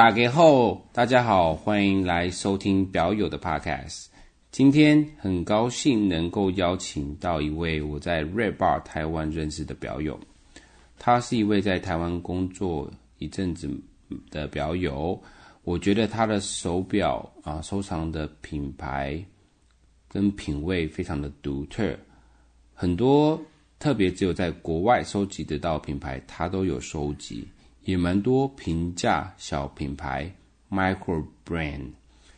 打给后，大家好，欢迎来收听表友的 Podcast。今天很高兴能够邀请到一位我在 Red Bar 台湾认识的表友，他是一位在台湾工作一阵子的表友。我觉得他的手表啊，收藏的品牌跟品味非常的独特，很多特别只有在国外收集得到品牌，他都有收集。也蛮多平价小品牌，micro brand，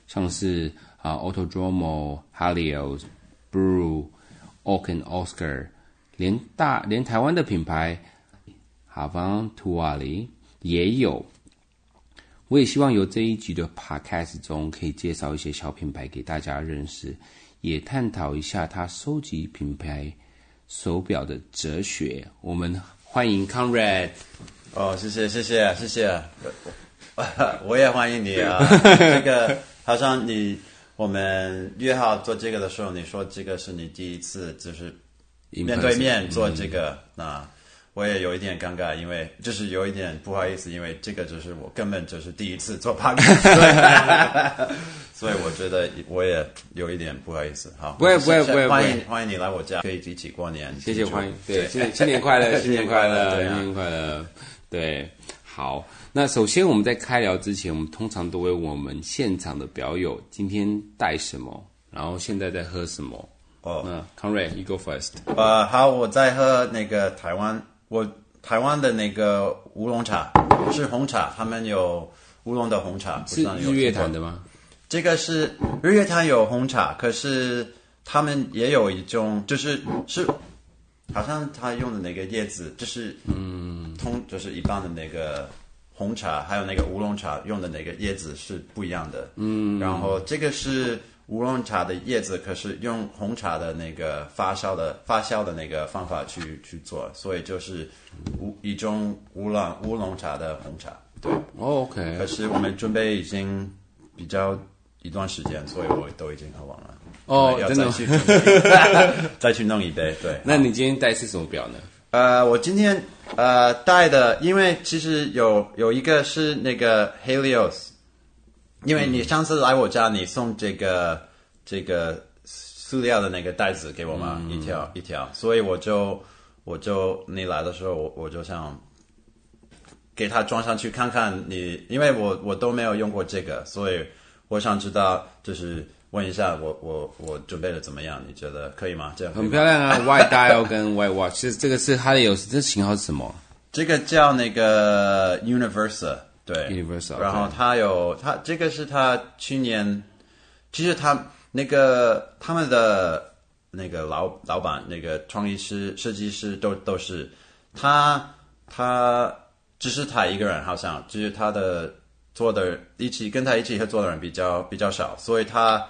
像是啊 Autodromo、Halios、Brew、Oaken Oscar，连大连台湾的品牌，Havant Tuali 也有。我也希望由这一集的 podcast 中，可以介绍一些小品牌给大家认识，也探讨一下他收集品牌手表的哲学。我们欢迎 Conrad。哦，谢谢谢谢谢谢，我，也欢迎你啊！这个好像你我们约好做这个的时候，你说这个是你第一次就是面对面做这个，嗯、那我也有一点尴尬，因为就是有一点不好意思，因为这个就是我根本就是第一次做 podcast，所以我觉得我也有一点不好意思。好，不会不会不会，欢迎欢迎你来我家，可以一起过年。谢谢欢迎，对，新新年快乐，新年快乐，新年快乐。对，好。那首先我们在开聊之前，我们通常都会问我们现场的表友今天带什么，然后现在在喝什么。哦，那 Conrad，you go first。呃，好，我在喝那个台湾，我台湾的那个乌龙茶是红茶，他们有乌龙的红茶，是日月潭的吗？这个是日月潭有红茶，可是他们也有一种，就是是。好像他用的那个叶子，就是嗯，通就是一般的那个红茶，还有那个乌龙茶用的那个叶子是不一样的。嗯，然后这个是乌龙茶的叶子，可是用红茶的那个发酵的发酵的那个方法去去做，所以就是乌一种乌龙乌龙茶的红茶。对，oh，OK。可是我们准备已经比较一段时间，所以我都已经喝完了。哦，真的，再去弄一杯。对，那你今天戴是什么表呢？呃，我今天呃带的，因为其实有有一个是那个 Helios，因为你上次来我家，你送这个这个塑料的那个袋子给我嘛，嗯、一条一条，所以我就我就你来的时候，我我就想给它装上去看看你，因为我我都没有用过这个，所以我想知道就是。问一下，我我我准备的怎么样？你觉得可以吗？这样很漂亮啊，White Dial 跟 White Watch，其实这个是它的有这型号是什么？这个叫那个 Universal，对，Universal。然后它有它这个是它去年，其实它那个他们的那个老老板那个创意师设计师都都是他他只是他一个人，好像就是他的做的一起跟他一起合作的人比较比较少，所以他。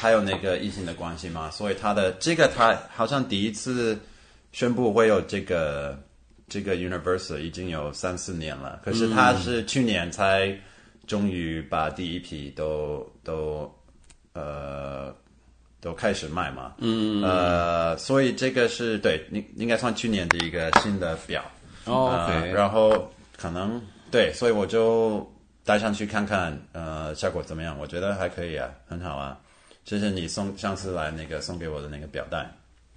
还有那个异性的关系嘛，所以他的这个他好像第一次宣布会有这个这个 Universa 已经有三四年了，可是他是去年才终于把第一批都都呃都开始卖嘛，嗯。呃，所以这个是对，应应该算去年的一个新的表。哦呃，然后可能对，所以我就带上去看看，呃，效果怎么样？我觉得还可以啊，很好啊。就是你送上次来那个送给我的那个表带，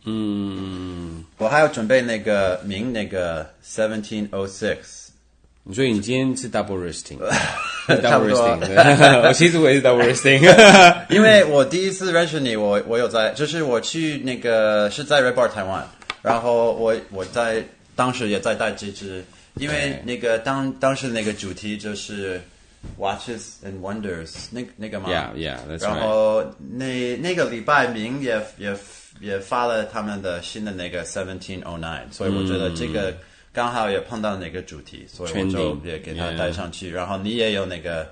嗯，我还要准备那个名那个 seventeen oh six，你说你今天是 double wristing，double wristing，我其实我也是 double wristing，因为我第一次认识你，我我有在，就是我去那个是在 Red Bar 台湾，然后我我在当时也在戴这只，因为那个当当时那个主题就是。Watches and Wonders，那那个吗？Yeah, yeah, that's right. 然后那那个礼拜明也也也发了他们的新的那个 Seventeen Oh Nine，所以我觉得这个刚好也碰到那个主题，所以我就也给他带上去。然后你也有那个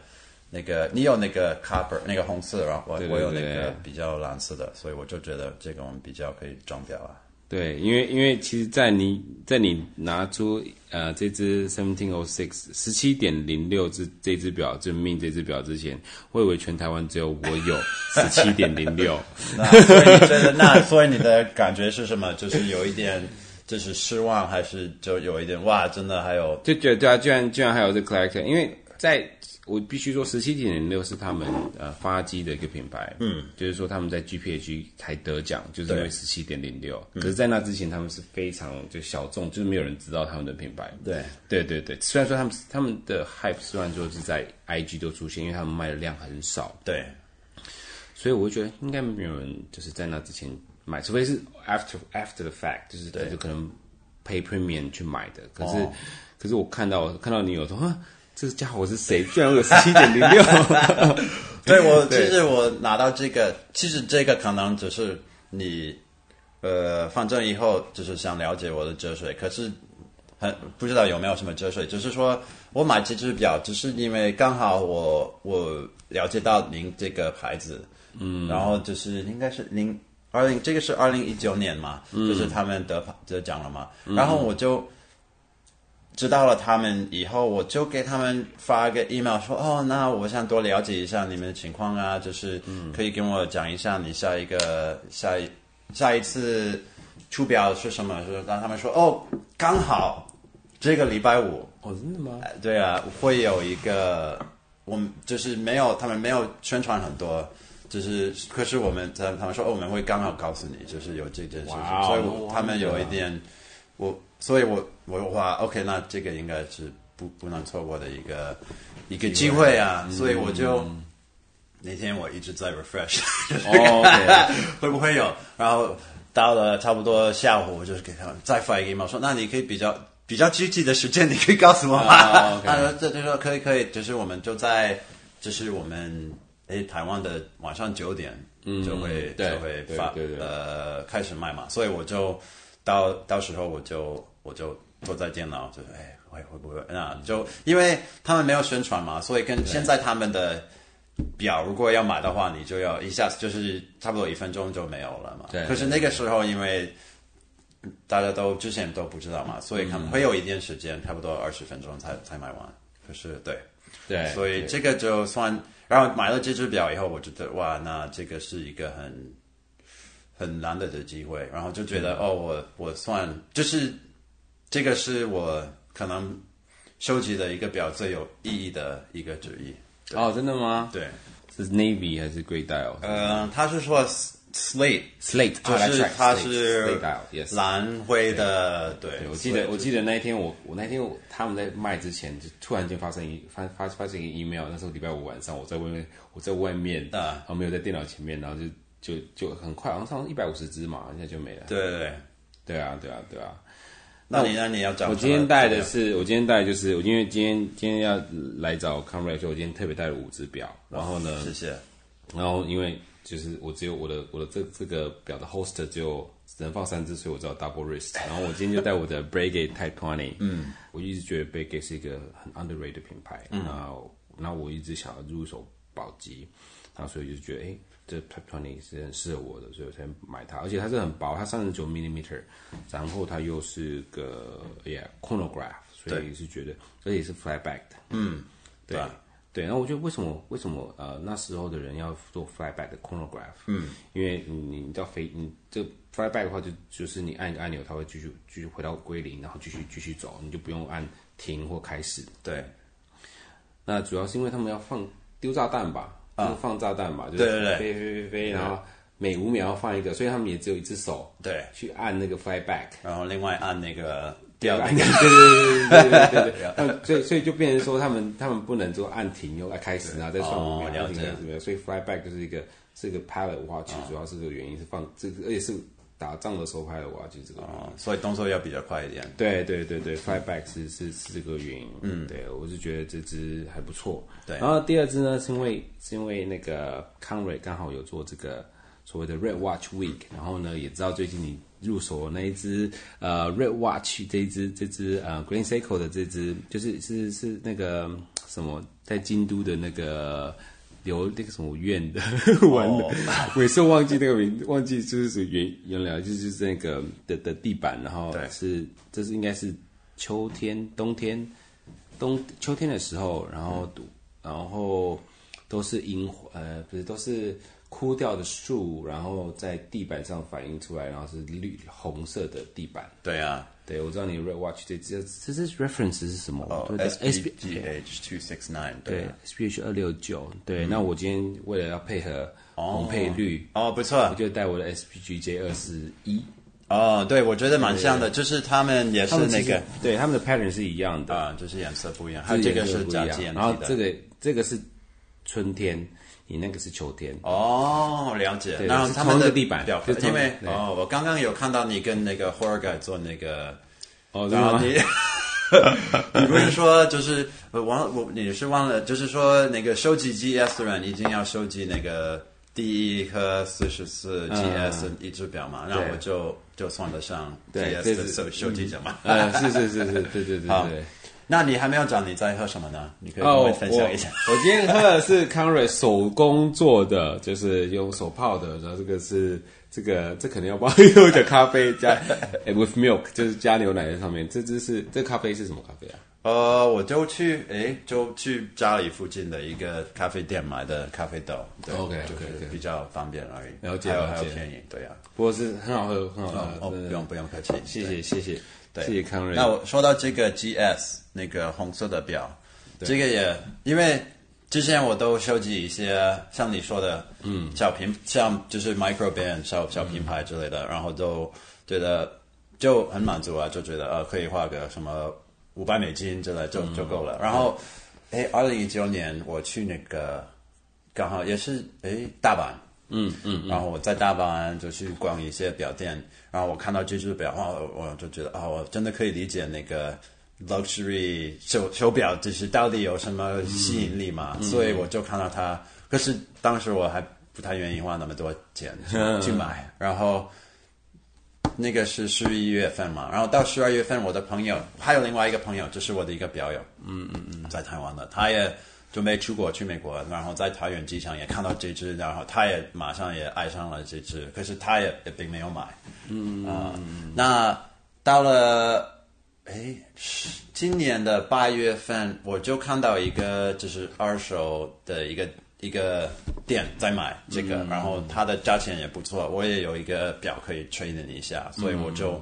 那个你有那个 Copper 那个红色，然后我我有那个比较蓝色的，所以我就觉得这个我们比较可以装裱啊。对，因为因为其实，在你在你拿出呃这只 seventeen oh six 十七点零六这这只表证明这只表之前，我以为全台湾只有我有 十七点零六。那所以你觉得那所以你的感觉是什么？就是有一点就是失望，还是就有一点哇，真的还有就觉得对啊，居然居然还有这 collector，因为在我必须说，十七点零六是他们呃发机的一个品牌，嗯，就是说他们在 GPH 才得奖，就是因为十七点零六。可是，在那之前，他们是非常就小众，就是没有人知道他们的品牌。对，对对对。虽然说他们他们的 hype 虽然说是在 IG 都出现，因为他们卖的量很少。对，所以我会觉得应该没有人就是在那之前买，除非是 after after the fact，就是就可能 pay premium 去买的。可是。哦可是我看到看到你有说，啊，这个家伙是谁？居然有十七点零六。对，我其实我拿到这个，其实这个可能只是你，呃，反正以后就是想了解我的折水，可是很不知道有没有什么折水。只是说我买这只表，只是因为刚好我我了解到您这个牌子，嗯，然后就是应该是零二零，这个是二零一九年嘛，嗯，就是他们得得奖了嘛，嗯，然后我就。知道了他们以后，我就给他们发个 email 说：“哦，那我想多了解一下你们的情况啊，就是可以跟我讲一下你下一个下一下一次出表是什么？”是让他们说：“哦，刚好这个礼拜五哦，真的吗？对啊，会有一个我们就是没有他们没有宣传很多，就是可是我们他他们说哦，我们会刚好告诉你，就是有这件事情，wow, 所以他们有一点我。”所以我我话 OK，那这个应该是不不能错过的一个一个机会啊，嗯、所以我就、嗯、那天我一直在 refresh. 会不会有？然后到了差不多下午，我就是给他们再发一个 email 说，那你可以比较比较具体的时间，你可以告诉我吗？他说这就说可以可以，就是我们就在就是我们诶台湾的晚上九点就会、嗯、就会发呃开始卖嘛，所以我就到到时候我就。我就坐在电脑，就是哎，会会不会？那就因为他们没有宣传嘛，所以跟现在他们的表，如果要买的话，你就要一下子就是差不多一分钟就没有了嘛。对。可是那个时候，因为大家都之前都不知道嘛，所以可能会有一点时间，差不多二十分钟才才买完。可是对对，所以这个就算，然后买了这只表以后，我觉得哇，那这个是一个很很难得的机会，然后就觉得哦，我我算就是。这个是我可能收集的一个表最有意义的一个之一。哦，真的吗？对，是 Navy 还是 Great Dial？呃，他是说 Slate Slate，就是它是蓝灰的。对，我记得我记得那一天我我那天他们在卖之前就突然间发生一发发发生一个 email，那时候礼拜五晚上我在外面我在外面啊，然后没有在电脑前面，然后就就就很快，好像上一百五十只嘛，现在就没了。对对对，对啊对啊对啊。那你那你要找我今天带的是，我今天带的就是，我因为今天今天要来找以我今天特别带了五只表。然后呢，谢谢。然后因为就是我只有我的我的这这个表的 holster 只有只能放三只，所以我只有 double wrist。然后我今天就带我的 Breguet Type 20。嗯。我一直觉得 Breguet 是一个很 underrated 的品牌。嗯。然后，然后我一直想要入手宝玑，然后所以就觉得，哎。这 Type 20是很适合我的，所以我才买它。而且它是很薄，它三十九 millimeter，然后它又是个 yeah chronograph，所以是觉得，而且是 flyback 的。嗯，对对。然后我觉得为什么为什么呃那时候的人要做 flyback 的 chronograph？嗯，因为你你到飞你这 flyback 的话就就是你按一个按钮，它会继续继续回到归零，然后继续继续走，你就不用按停或开始。对。那主要是因为他们要放丢炸弹吧。就放炸弹嘛，就是飞飞飞飞，然后每五秒要放一个，所以他们也只有一只手，对，去按那个 fly back，然后另外按那个掉那个，对对对对对对对，所以所以就变成说他们他们不能说按停又按开始，然后再算五秒，然后怎么所以 fly back 就是一个是一个 pilot watch，主要是这个原因是放这个，而且是。打仗的时候拍的哇，就是这个、哦，所以动作要比较快一点。对对对对，fly back 是是是这个原因。嗯，对，我是觉得这支还不错。对，然后第二支呢，是因为是因为那个 Conrad 刚好有做这个所谓的 Red Watch Week，然后呢，也知道最近你入手的那一支呃 Red Watch 这一支这支呃 Green Seiko 的这支，就是是是那个什么在京都的那个。有那个什么院的，完了，每次忘记那个名，忘记就是原原来就是就是那个的的地板，然后是这是应该是秋天、冬天、冬秋天的时候，然后然后都是樱呃不是都是枯掉的树，然后在地板上反映出来，然后是绿红色的地板。对啊。对，我知道你 Red Watch 这这这是 reference 是什么？哦对，SPGH two six nine，对，SPGH 二六九。对，那我今天为了要配合红配绿，哦，不错，我就带我的 SPGJ 二四一。哦，对，我觉得蛮像的，就是他们也是那个，对，他们的 pattern 是一样的啊，就是颜色不一样，还有这个是假件，然后这个这个是春天。你那个是秋天。哦，了解。然后他们的地板，因为哦，我刚刚有看到你跟那个 Jorge 做那个，哦，然后你，你不是说就是忘我你是忘了，就是说那个收集 GS 的人一定要收集那个第一颗四十四 GS 一只表嘛，然后我就就算得上 GS 的收收集者嘛。呃，是是是是，对对对对。那你还没有讲你在喝什么呢？你可以跟我分享一下。Oh, 我，我今天喝的是康瑞手工做的，就是用手泡的。然后这个是这个这肯定要包有的咖啡加 with milk，就是加牛奶在上面。这只是这咖啡是什么咖啡啊？呃，我就去诶，就去家里附近的一个咖啡店买的咖啡豆。对 OK 就是比较方便而已。了解还有还有便宜，对啊。不过是很好喝，很好喝。哦，不用不用客气，谢谢谢谢。对，谢谢康瑞。那我说到这个 GS 那个红色的表，这个也因为之前我都收集一些像你说的，嗯，小品像就是 micro band 小小品牌之类的，嗯、然后都觉得就很满足啊，就觉得呃可以花个什么五百美金之类就、嗯、就够了。然后，哎，二零一九年我去那个刚好也是哎大阪。嗯嗯，然后我在大阪就去逛一些表店，然后我看到这只表，我我就觉得啊、哦，我真的可以理解那个 luxury 手手表就是到底有什么吸引力嘛，嗯、所以我就看到它。可是当时我还不太愿意花那么多钱 去买，然后那个是十一月份嘛，然后到十二月份，我的朋友还有另外一个朋友，就是我的一个表友，嗯嗯嗯，在台湾的，他也。准备出国去美国，然后在桃园机场也看到这只，然后他也马上也爱上了这只，可是他也也并没有买。嗯啊，呃，那到了哎，今年的八月份，我就看到一个就是二手的一个一个店在买这个，嗯，然后它的价钱也不错，我也有一个表可以 trade 一下，所以我就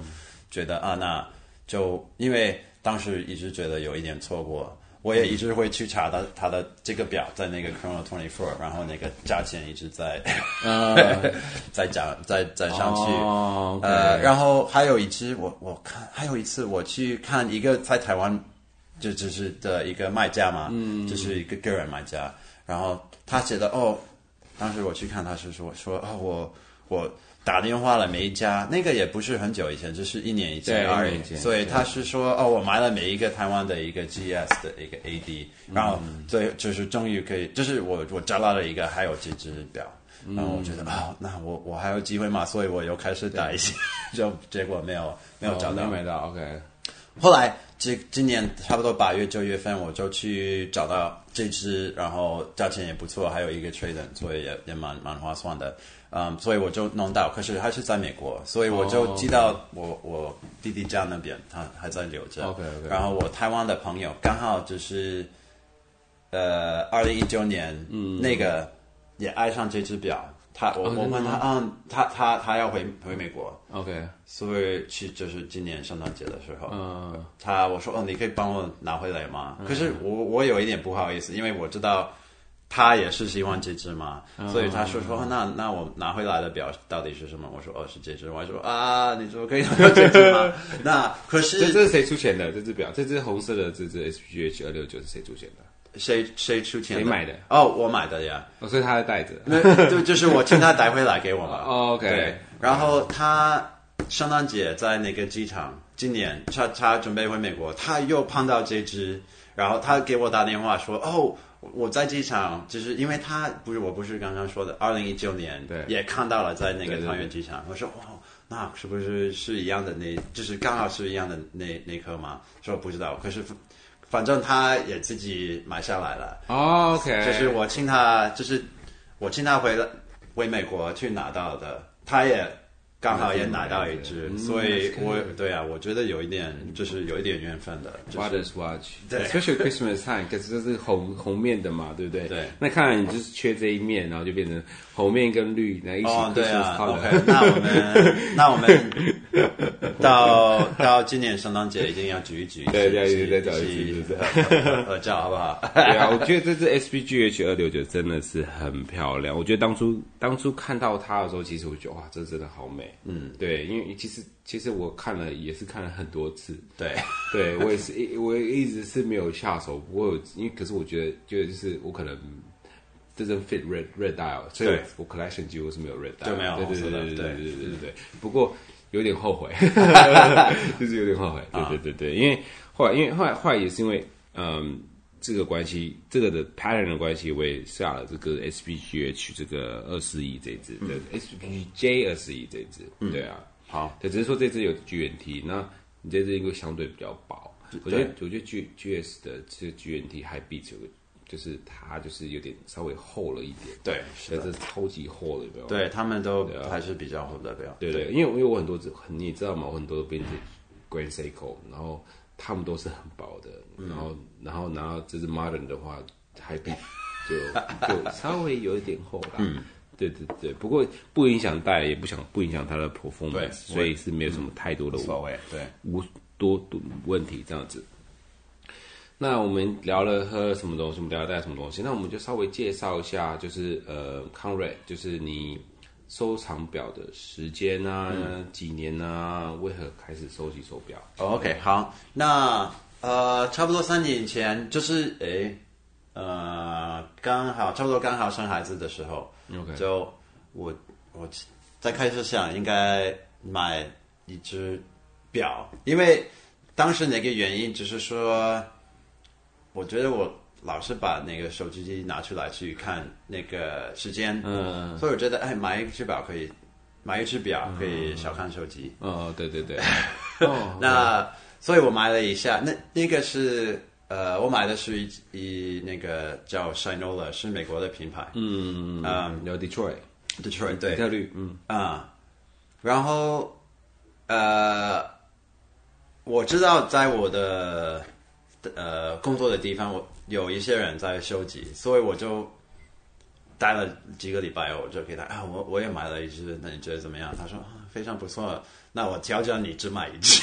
觉得啊，那就因为当时一直觉得有一点错过。我也一直会去查它它的这个表在那个 Chrono Twenty Four，然后那个价钱一直在，uh, 在涨，在在上去。Oh, okay. 呃，然后还有一次，我我看还有一次我去看一个在台湾就就是的一个卖家嘛，嗯，就是一个个人卖家，然后他写的哦，当时我去看他是说说啊、哦、我我。打电话了每一家，那个也不是很久以前，就是一年以前而已。所以他是说，哦，我买了每一个台湾的一个 GS 的一个 AD，然后最就是终于可以，就是我我找到了一个还有这只表，然后我觉得啊、哦，那我我还有机会嘛，所以我又开始打一些，就结果没有没有找到，没到。OK，后来这今年差不多八月九月份，我就去找到这只，然后价钱也不错，还有一个 trade，所以也也蛮蛮划算的。嗯，所以我就弄到，可是还是在美国，所以我就寄到我、oh. 我弟弟家那边，他还在留着。OK OK。然后我台湾的朋友刚好就是，呃，二零一九年，嗯，那个也爱上这只表，他我、oh, 我问他，嗯，他他他要回回美国，OK，所以去就是今年圣诞节的时候，嗯，uh, 他我说，哦，你可以帮我拿回来吗？可是我我有一点不好意思，因为我知道。他也是喜欢这只嘛，嗯、所以他说说那那我拿回来的表到底是什么？我说哦是这只，我还说啊你说可以拿这只吗？那可是这这是谁出钱的？这只表，这只红色的这只 SPGH 二六九是谁出钱的？谁谁出钱？谁买的？哦，我买的呀。哦，所以他在带着。那就就是我请他带回来给我嘛。哦，OK。对，然后他圣诞节在那个机场，今年他他准备回美国，他又碰到这只，然后他给我打电话说哦。我在机场，就是因为他不是，我不是刚刚说的，二零一九年对也看到了在那个桃园机场。我说哇，那是不是是一样的那？就是刚好是一样的那那颗吗？说不知道，可是反正他也自己买下来了。Oh, OK，就是我请他，就是我请他回了回美国去拿到的，他也刚好也拿到一只，嗯、所以我对啊，我觉得有一点就是有一点缘分的。Father's Watch，对，Especially Christmas time，可是这是红红面的嘛，对不对？对。那看来你就是缺这一面，然后就变成红面跟绿，那一起 Christmas color。那我们那我们到到今年圣诞节一定要举一举，对对对，再找一次，合照好不好？对啊，我觉得这支 SBGH 二六九真的是很漂亮。我觉得当初当初看到它的时候，其实我觉得哇，这真的好美。嗯，对。因为其实其实我看了也是看了很多次，对，对我也是一我一直是没有下手，不过因为可是我觉得觉得就是我可能 doesn't fit red red dial，所以我 collection 几乎是没有 red dial，对对对。对对对对。不过有点后悔，就是有点后悔，对对对对，因为后来因为后来后来也是因为嗯这个关系，这个的 pattern 的关系，我也下了这个 SPGH 这个二四一这支的 SPGJ 二四一这支，对啊。好，对，只是说这只有 GNT，那你这只因为相对比较薄，我觉得我觉得 G G S 的这个 GNT High Beat 有个，就是它就是有点稍微厚了一点，对，是的，这超级厚的，对他们都还是比较厚的，对对，因为因为我很多支，你也知道吗，我很多都变成 Grand Seiko，然后他们都是很薄的，然后然后然后这是 Modern 的话，High Beat 就 就稍微有一点厚啦。嗯。对对对，不过不影响戴，也不想不影响它的 performance，所以是没有什么太多的所谓，对，无多多问题这样子。那我们聊了喝什么东西，我们聊了带什么东西，那我们就稍微介绍一下，就是呃，Conrad，就是你收藏表的时间啊，嗯、几年啊，为何开始收集手表？OK，好，那呃，差不多三年前，就是诶，呃，刚好差不多刚好生孩子的时候。就我我在开始想应该买一只表，因为当时那个原因只是说，我觉得我老是把那个手机机拿出来去看那个时间，嗯，所以我觉得哎，买一只表可以，买一只表可以少看手机。哦，对对对。哦，那所以我买了一下，那那个是。呃，我买的是一一那个叫 Shinola，是美国的品牌。嗯嗯，有 Detroit，Detroit 对，底特律，嗯。啊，然后呃，我知道在我的呃工作的地方，我有一些人在收集，所以我就待了几个礼拜，我就给他啊，我我也买了一只，那你觉得怎么样？他说非常不错。那我挑战你只买一只，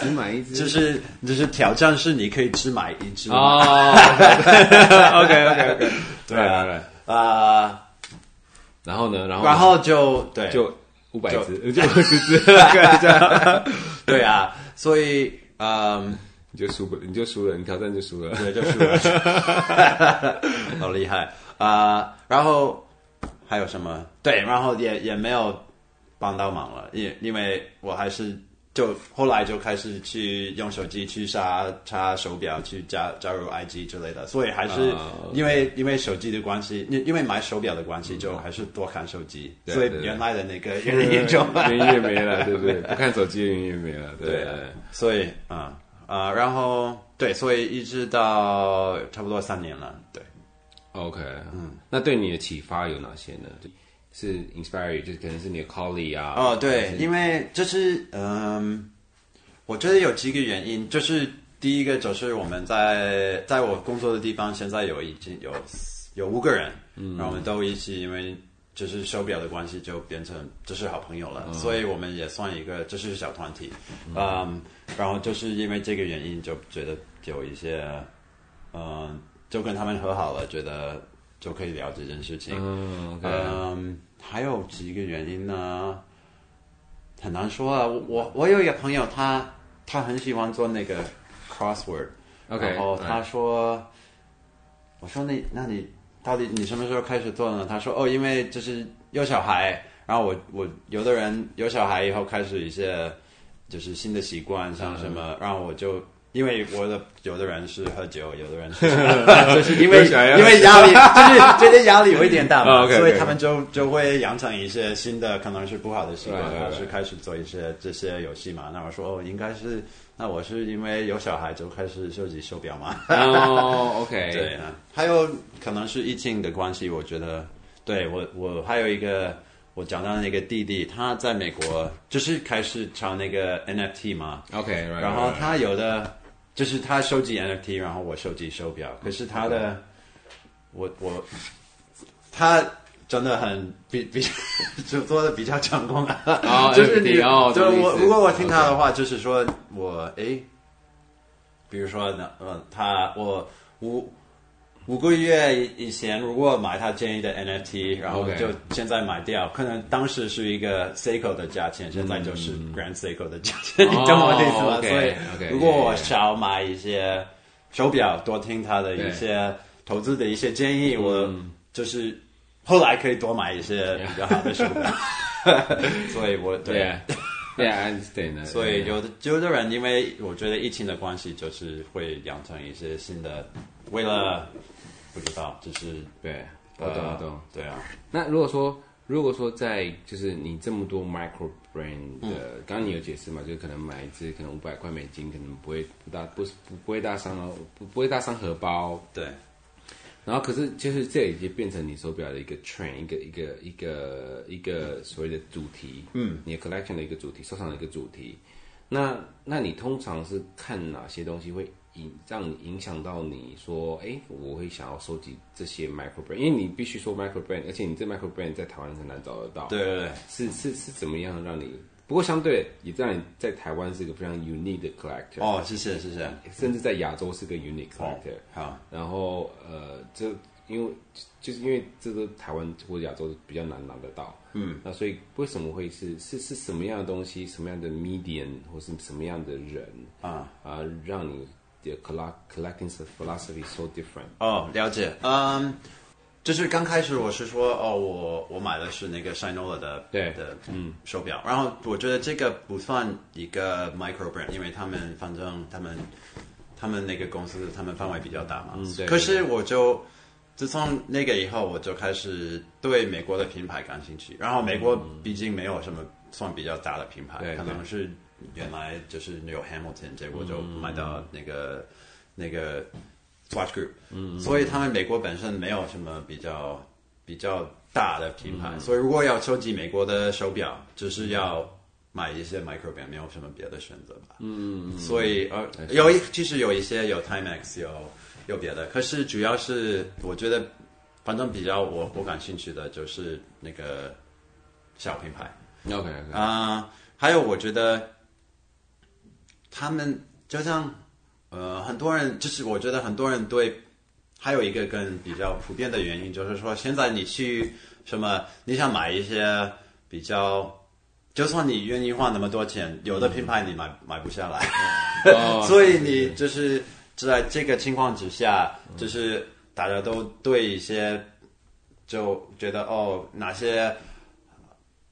只买一只，就是就是挑战是你可以只买一只 哦。OK OK OK，对啊对啊，然后呢，然后然后就对，就五百只，就五十只，对啊，所以嗯，你就输不，你就输了，你挑战就输了，对，就输了，好厉害啊！然后还有什么？对，然后也也没有。帮到忙了，因因为我还是就后来就开始去用手机去查查手表，去加加入 IG 之类的，所以还是因为、uh. 因为手机的关系，因因为买手表的关系，就还是多看手机，嗯、所以原来的那个原因就原因也没了，对不对？不看手机原因也没了，对，对所以啊啊、呃，然后对，所以一直到差不多三年了，对，OK，嗯，那对你的启发有哪些呢？是 inspire，就是可能是你的 colleague 啊。哦，对，因为就是嗯，我觉得有几个原因，就是第一个就是我们在在我工作的地方，现在有已经有有五个人，嗯，然后我们都一起，因为就是手表的关系，就变成就是好朋友了，嗯、所以我们也算一个就是小团体，嗯，嗯，然后就是因为这个原因，就觉得有一些，嗯，就跟他们和好了，觉得。就可以聊这件事情。嗯还有几个原因呢？很难说啊。我我有一个朋友他，他他很喜欢做那个 crossword。然后他说，okay. 我说那那你到底你什么时候开始做呢？他说哦，因为就是有小孩，然后我我有的人有小孩以后开始一些就是新的习惯，像什么，然后我就。因为我的有的人是喝酒，有的人是 就是因为因为压力，就是 觉得压力有一点大嘛，oh, okay, okay. 所以他们就就会养成一些新的，可能是不好的习惯，还是开始做一些这些游戏嘛。那我说哦，应该是，那我是因为有小孩就开始收集手表嘛。哦、oh,，OK，对啊，还有可能是疫情的关系，我觉得，对我我还有一个我讲到那个弟弟，他在美国就是开始炒那个 NFT 嘛。OK，、right, 然后他有的就是他收集 NFT，然后我收集手表。可是他的，嗯、我我他真的很比比就做的比较成功啊。Oh, 就是你哦，就我如果我听他的话，就是说我哎，比如说呢，呃，他我我。五个月以前，如果买他建议的 NFT，然后就现在买掉.可能当时是一个 Seiko 的价钱，现在就是 Grand Seiko 的价钱，嗯、你懂我的意思吗？Oh, 所以如果我少买一些手表，多听他的一些投资的一些建议，我就是后来可以多买一些比较好的手表。所以我对，对啊，对的。所以有的有的人，因为我觉得疫情的关系，就是会养成一些新的，为了。不知道，就是对，我懂我懂，对啊。那如果说，如果说在就是你这么多 micro brand 的，嗯、刚刚你有解释嘛？就是可能买一支可能五百块美金，可能不会不大不不不会大伤哦，不不会大伤荷包。对。然后可是就是这已经变成你手表的一个 trend，一个一个一个一个所谓的主题，嗯，你的 collection 的一个主题，收藏的一个主题。那那你通常是看哪些东西会？影让你影响到你说，哎、欸，我会想要收集这些 micro brand，因为你必须说 micro brand，而且你这 micro brand 在台湾很难找得到。对对对，是是是怎么样让你？不过相对也让你在台湾是一个非常 unique 的 collector。哦，谢谢谢谢。甚至在亚洲是个 unique collector。哦、好，然后呃，这因为就是因为这个台湾或者亚洲比较难拿得到。嗯。那所以为什么会是是是什么样的东西，什么样的 medium 或是什么样的人啊啊、呃，让你？The collecting philosophy so different。哦，了解。嗯、um,，就是刚开始我是说，哦，我我买的是那个 Shinola 的对的嗯手表，然后我觉得这个不算一个 micro brand，因为他们反正他们他们那个公司他们范围比较大嘛。嗯，对。可是我就自从那个以后，我就开始对美国的品牌感兴趣。然后美国毕竟没有什么算比较大的品牌，可能是。原来就是有 Hamilton，结果就卖到那个、嗯、那个 Swatch Group，嗯，所以他们美国本身没有什么比较比较大的品牌，嗯，所以如果要收集美国的手表，就是要买一些 micro brand，没有什么别的选择吧，嗯，所以呃有一其实有一些有 Timex 有有别的，可是主要是我觉得反正比较我我感兴趣的就是那个小品牌，OK OK 啊，uh, 还有我觉得。他们就像，呃，很多人就是我觉得很多人对，还有一个更比较普遍的原因就是说，现在你去什么，你想买一些比较，就算你愿意花那么多钱，有的品牌你买、嗯、买不下来，哦、所以你就是在这个情况之下，就是大家都对一些就觉得哦哪些。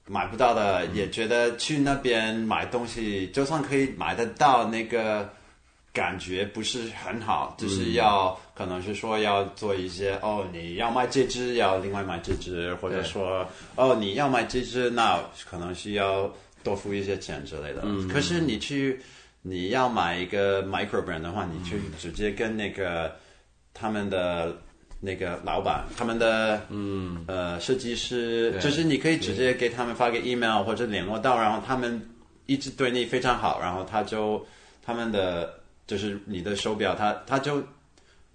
买不到的也觉得去那边买东西，就算可以买得到，那个感觉不是很好。就是要可能是说要做一些哦，你要买这只要另外买这只，或者说哦你要买这只，那可能需要多付一些钱之类的。嗯。可是你去你要买一个 micro brand 的话，你去直接跟那个他们的。那个老板，他们的嗯。呃设计师，就是你可以直接给他们发个 email 或者联络到，然后他们一直对你非常好，然后他就他们的就是你的手表，他他就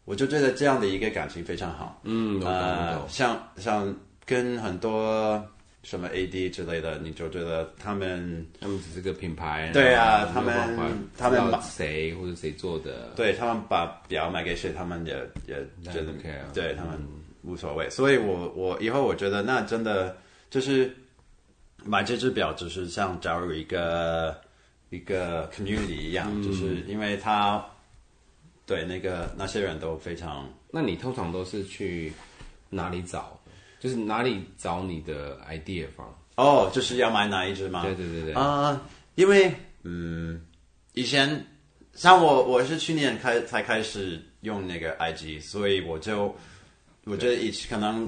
我就觉得这样的一个感情非常好，嗯呃，像像跟很多。什么 AD 之类的，你就觉得他们他们只是个品牌，对啊，他们他们把谁或者谁做的，对他们把表卖给谁，他们也也觉得，对他们无所谓。所以我我以后我觉得那真的就是买这只表，只是像加入一个一个 community 一样，就是因为他对那个那些人都非常。那你通常都是去哪里找？就是哪里找你的 idea 方？哦，就是要买哪一只吗？对对对对。啊、呃，因为嗯，以前像我，我是去年开才开始用那个 IG，所以我就我觉得以前可能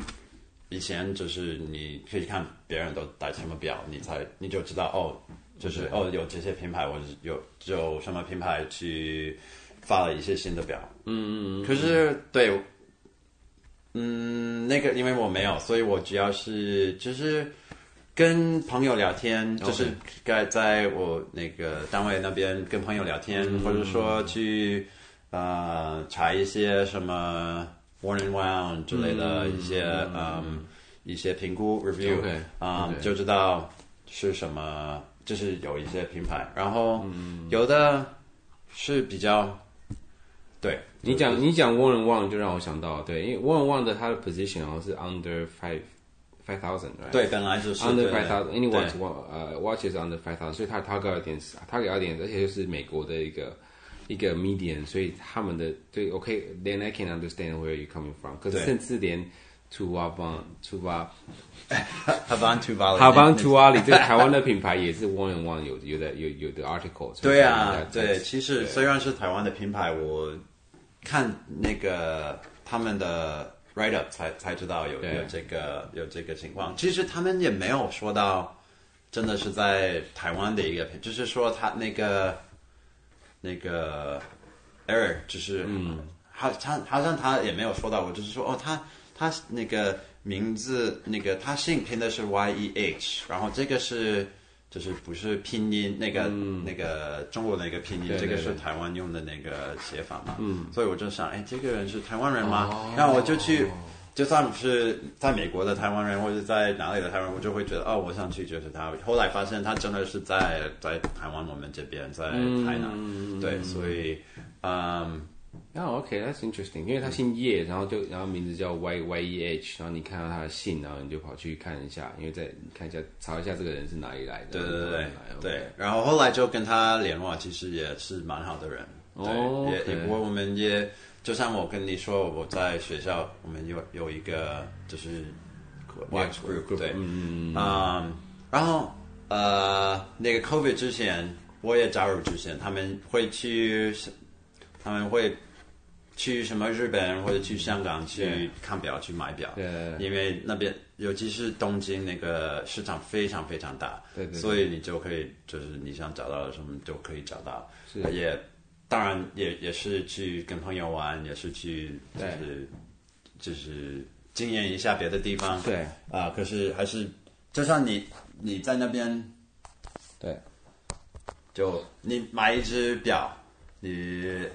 以前就是你可以看别人都戴什么表，你才你就知道哦，就是哦有这些品牌，我有有什么品牌去发了一些新的表。嗯嗯嗯。可是对。嗯，那个因为我没有，所以我主要是就是跟朋友聊天，就是.在在我那个单位那边跟朋友聊天，或者说去呃查一些什么 Worn and Wound 之类的一些嗯一些评估 review，Okay. 啊.就知道是什么，就是有一些品牌，然后有的是比较对你讲你讲 One and One 就让我想到，对，因为 One and One 的它的 position 好像是 under five five thousand，right？对，本来就是 under five thousand，any 对 watch 呃 watch is under five thousand，所以它 target 有点 target 有点，而且又是美国的一个一个 median，所以他们的对 OK，then I can understand where you coming from。可是甚至连 To Waban To Wa Havan t u v a l i h a v a n To Ali 这个台湾的品牌也是 One and One 有有的有有的 article。对啊，对，其其实虽然是台湾的品牌，我看那个他们的 write up 才才知道有有这个有这个情况。其实他们也没有说到真的是在台湾的一个品，就是说他那个那个 error，就是嗯，好他好像他也没有说到我，就是说哦，他他那个名字那个他姓拼的是 Y E H，然后这个是。就是不是拼音那个、那个中国的那个拼音，对对对这个是台湾用的那个写法嘛。嗯，所以我就想，哎，这个人是台湾人吗？然后我就去，就算是在美国的台湾人，或者在哪里的台湾人，我就会觉得，哦，我想去就是他。后来发现他真的是在在台湾我们这边，在台南。对，所以，嗯。哦、oh,，OK，that's、okay, interesting，因为他姓叶，然后就然后名字叫 Y Y E H，然后你看到他的姓，然后你就跑去看一下，因为在看一下查一下这个人是哪里来的。对对对对。然后后来就跟他联络，其实也是蛮好的人。对哦，也也不过我们也就像我跟你说，我在学校我们有有一个就是 watch group，, group 对，嗯嗯嗯。然后呃，那个 COVID 之前，我也加入之前，他们会去，他们会。去什么日本或者去香港去看表、去买表，对，因为那边尤其是东京那个市场非常非常大，对对，所以你就可以就是你想找到什么都可以找到，是。也当然也也是去跟朋友玩，也是去就是就是经验一下别的地方，对。啊，可是还是就算你你在那边，对，就你买一只表，你。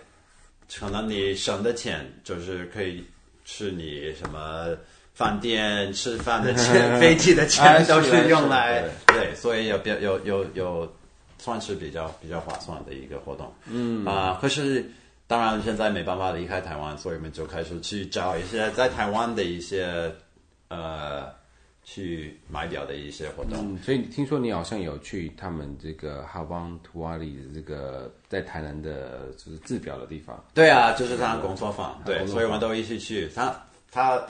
可能你省的钱就是可以是你什么饭店吃饭的钱、飞机的钱 都是用来对，所以有比有有有算是比较比较划算的一个活动。嗯啊、呃，可是当然现在没办法离开台湾，所以我们就开始去找一些在台湾的一些呃。去买表的一些活动，嗯，所以听说你好像有去他们这个哈邦图瓦里的这个在台南的，就是制表的地方。对啊，就是他工作坊，对，所以我们都一起去。他他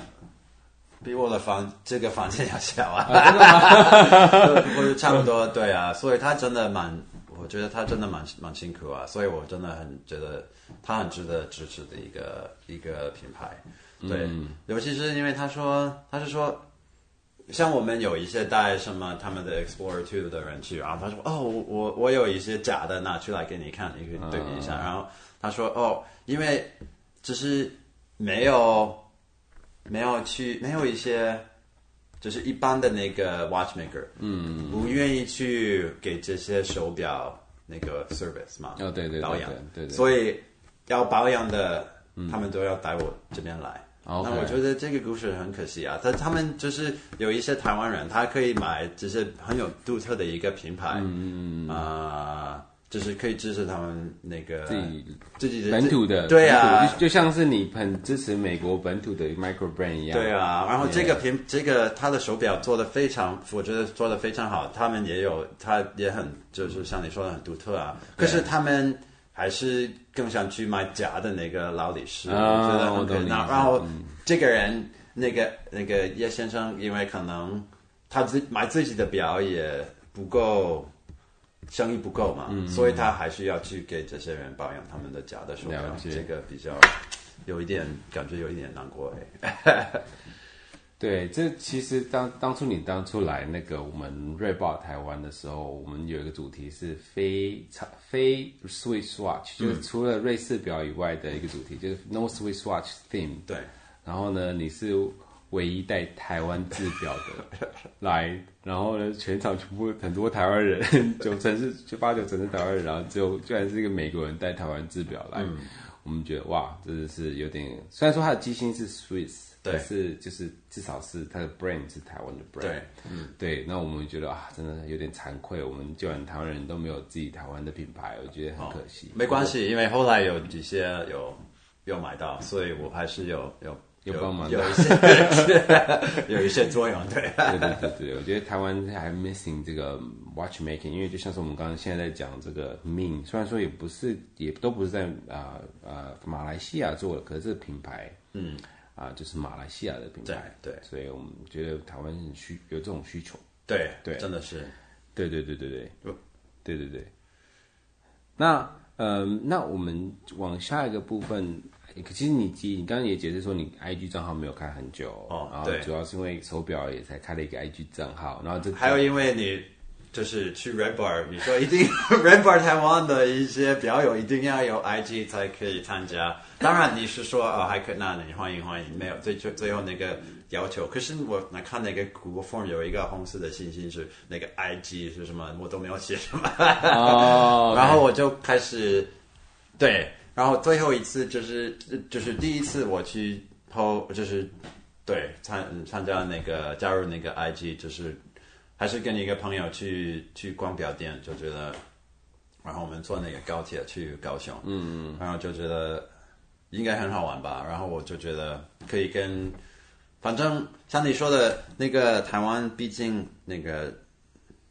比我的房这个房间要小啊，或者 差不多，对啊，所以他真的蛮，我觉得他真的蛮蛮辛苦啊，所以我真的很觉得他很值得支持的一个一个品牌，对，嗯，尤其是因为他说他是说。像我们有一些带什么他们的 Explorer Two 的人去，然后他说：“哦，我我有一些假的拿出来给你看，你可以对比一下。”然后他说：“哦，因为就是没有没有去没有一些就是一般的那个 watchmaker，嗯，不愿意去给这些手表那个 service 嘛，哦，对对保养，对对，所以要保养的，他们都要带我这边来。”那我觉得这个故事很可惜啊，他他们就是有一些台湾人，他可以买就是很有独特的一个品牌，嗯啊、呃，就是可以支持他们那个自己自己的本土的，对啊。就，像是你很支持美国本土的 micro brand 一样，对啊，然后这个品这个他的手表做的非常，我觉得做的非常好，他们也有，他也很就是像你说的很独特啊，可是他们。还是更想去买假的那个劳力士，我觉得很可能。然后这个人，那个那个叶先生，因为可能他自买自己的表也不够，生意不够嘛，嗯、所以他还是要去给这些人保养他们的假的手表。这个比较有一点感觉，有一点难过哎。对，这其实当当初你当初来那个我们瑞宝台湾的时候，我们有一个主题是非常非 Swiss Watch，就是除了瑞士表以外的一个主题，就是 No Swiss Watch Theme。对。然后呢，你是唯一带台湾制表的 来，然后呢，全场全部很多台湾人，九成是就八九成是台湾人，然后只有居然是一个美国人带台湾制表来，嗯、我们觉得哇，真的是有点，虽然说它的机芯是 Swiss。对，是就是至少是它的 brand 是台湾的 brand，对，嗯，对，那我们觉得啊，真的有点惭愧，我们就连台湾人都没有自己台湾的品牌，我觉得很可惜。哦、没关系，因为后来有几些有有买到，所以我还是有有有帮忙，有一些有一些作用，对，对对对对，我觉得台湾还 missing 这个 watchmaking，因为就像是我们刚刚现在在讲这个 Ming，虽然说也不是也都不是在啊啊、呃呃、马来西亚做的，可是这个品牌，嗯。啊，就是马来西亚的品牌，对，对，所以我们觉得台湾很需有这种需求，对对，真的是，对对对对对，对对对。那呃，那我们往下一个部分，其实你你刚刚也解释说你 IG 账号没有开很久，哦，然后主要是因为手表也才开了一个 IG 账号，然后这还有因为你。就是去 Red Bar，你说一定 Red Bar 台湾的一些表友一定要有 IG 才可以参加。当然你是说哦还可以，那你欢迎欢迎，没有最最最后那个要求。可是我来看那个 Google Form 有一个红色的信息是那个 IG 是什么，我都没有写什么。哦。然后我就开始对，然后最后一次就是就是第一次我去 PO 就是对参参加那个加入那个 IG 就是。还是跟一个朋友去去逛表店，就觉得，然后我们坐那个高铁去高雄，嗯嗯，然后就觉得应该很好玩吧，然后我就觉得可以跟，反正像你说的那个台湾，毕竟那个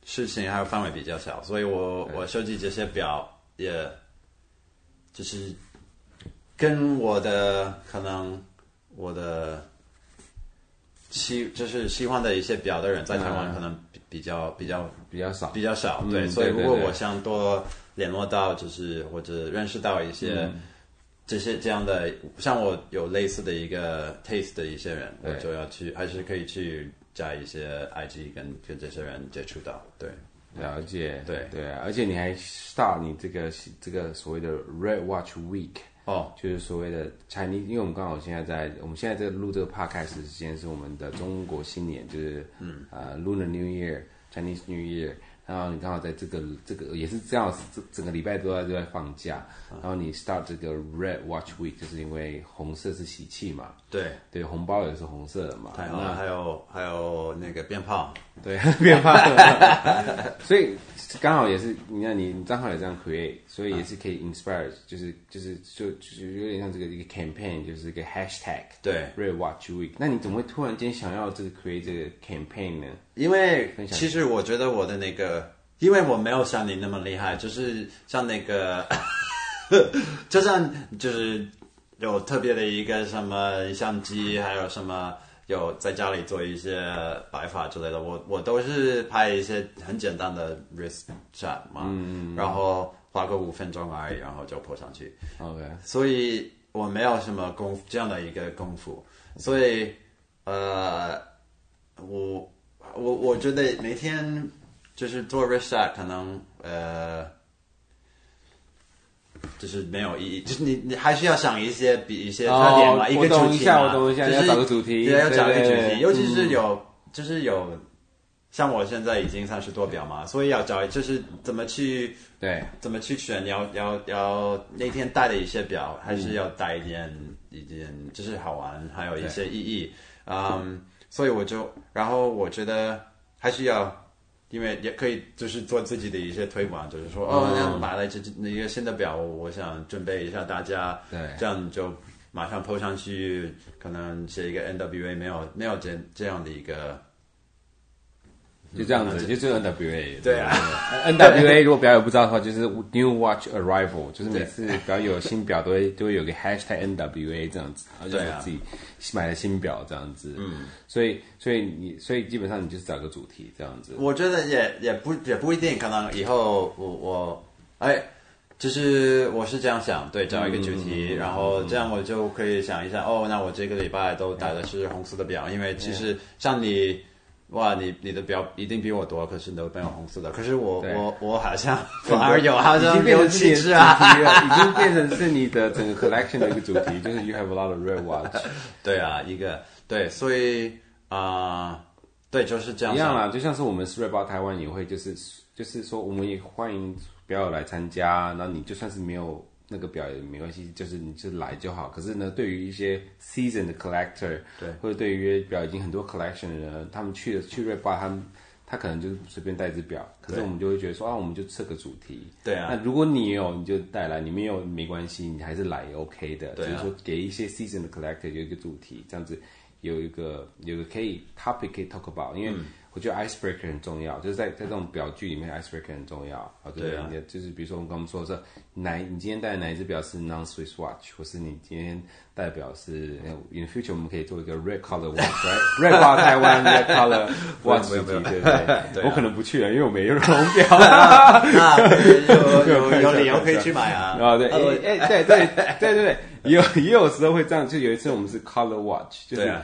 事情还有范围比较小，所以我我收集这些表也，就是跟我的可能我的。喜就是喜欢的一些表的人，在台湾可能比较比较比较少。比较少，对，所以如果我想多联络到，就是或者认识到一些这些这样的，像我有类似的一个 taste 的一些人，我就要去，还是可以去加一些 IG 跟跟这些人接触到，对，了解，对对，而且你还 start 你这个这个所谓的 Red Watch Week。哦，就是所谓的 Chinese，因为我们刚好现在在，我们现在这个录这个 podcast 时间是我们的中国新年，就是嗯啊、呃、Lunar New Year，Chinese New Year。然后你刚好在这个这个也是这样，整整个礼拜都在都在放假。然后你 start 这个 Red Watch Week，就是因为红色是喜气嘛。对对，红包也是红色的嘛。那还有还有那个鞭炮，对鞭炮。所以刚好也是，你看你账号也这样 create，所以也是可以 inspire，就是就是就就有点像这个一个 campaign，就是一个 hashtag。对 Red Watch Week，那你怎么会突然间想要这个 create 这个 campaign 呢？因为其实我觉得我的那个，因为我没有像你那么厉害，就是像那个，就像就是有特别的一个什么相机，还有什么有在家里做一些摆法之类的，我我都是拍一些很简单的 wrist shot 嘛，嗯，然后花个五分钟而已，然后就 po 上去。OK，所以我没有什么功夫这样的一个功夫，所以呃，我。我我觉得每天就是做 research 可能呃，就是没有意义，就是你你还是要想一些比一些特点嘛，哦、一个主题嘛，就是要找个主题，对，要找一个主题，尤其是有、嗯、就是有像我现在已经三十多表嘛，所以要找就是怎么去对怎么去选，要要要那天带的一些表，还是要带一点、嗯、一点就是好玩，还有一些意义，嗯。所以我就，然后我觉得还是要，因为也可以就是做自己的一些推广，就是说、嗯、哦，那买了这这一个新的表，我想准备一下大家，对，这样就马上 po 上去，可能写一个 NWA 没有没有这这样的一个。就这样子，就这个 NWA。对啊，NWA 如果表友不知道的话，就是 New Watch Arrival，就是每次表有新表都会都会有个 Hashtag NWA 这样子，然后就是自己买了新表这样子。嗯，所以所以你所以基本上你就是找个主题这样子。我觉得也也不也不一定，可能以后我我哎，就是我是这样想，对，找一个主题，然后这样我就可以想一下，哦，那我这个礼拜都戴的是红色的表，因为其实像你。哇，你你的表一定比我多，可是你都没有红色的。可是我我我好像 反而有，好像没有气质啊，已经变成是你的整个 collection 的一个主题，就是 you have a lot of red watch。对啊，一个对，所以啊、呃，对，就是这样。一样啦，就像是我们 Red Bar 台湾也会，就是就是说，我们也欢迎表友来参加。那你就算是没有那个表也没关系，就是你就来就好。可是呢，对于一些 season 的 collector，对，或者对于表已经很多 collection 的人，他们去了去 Red Bar，他们。他可能就是随便带一只表，可是我们就会觉得说啊，我们就设个主题。对啊。那如果你有，你就带来；你没有，没关系，你还是来也 OK 的。对啊。就是说，给一些 season 的 collector 有一个主题，这样子有一个有一个可以 topic 可以 talk about，因为。嗯我觉得 icebreaker 很重要，就是在在这种表具里面，icebreaker 很重要啊。对啊，就是比如说我们刚刚说的是哪，你今天戴的哪一只表是 non-Swiss watch，或是你今天戴的表是 in the future 我们可以做一个 red color watch，red bar 台湾 red color watch，对不对？对，我可能不去了，因为我没有红表。有有有理由可以去买啊。啊，对，哎哎，对对对对对，也有也有时候会这样，就有一次我们是 color watch，就是。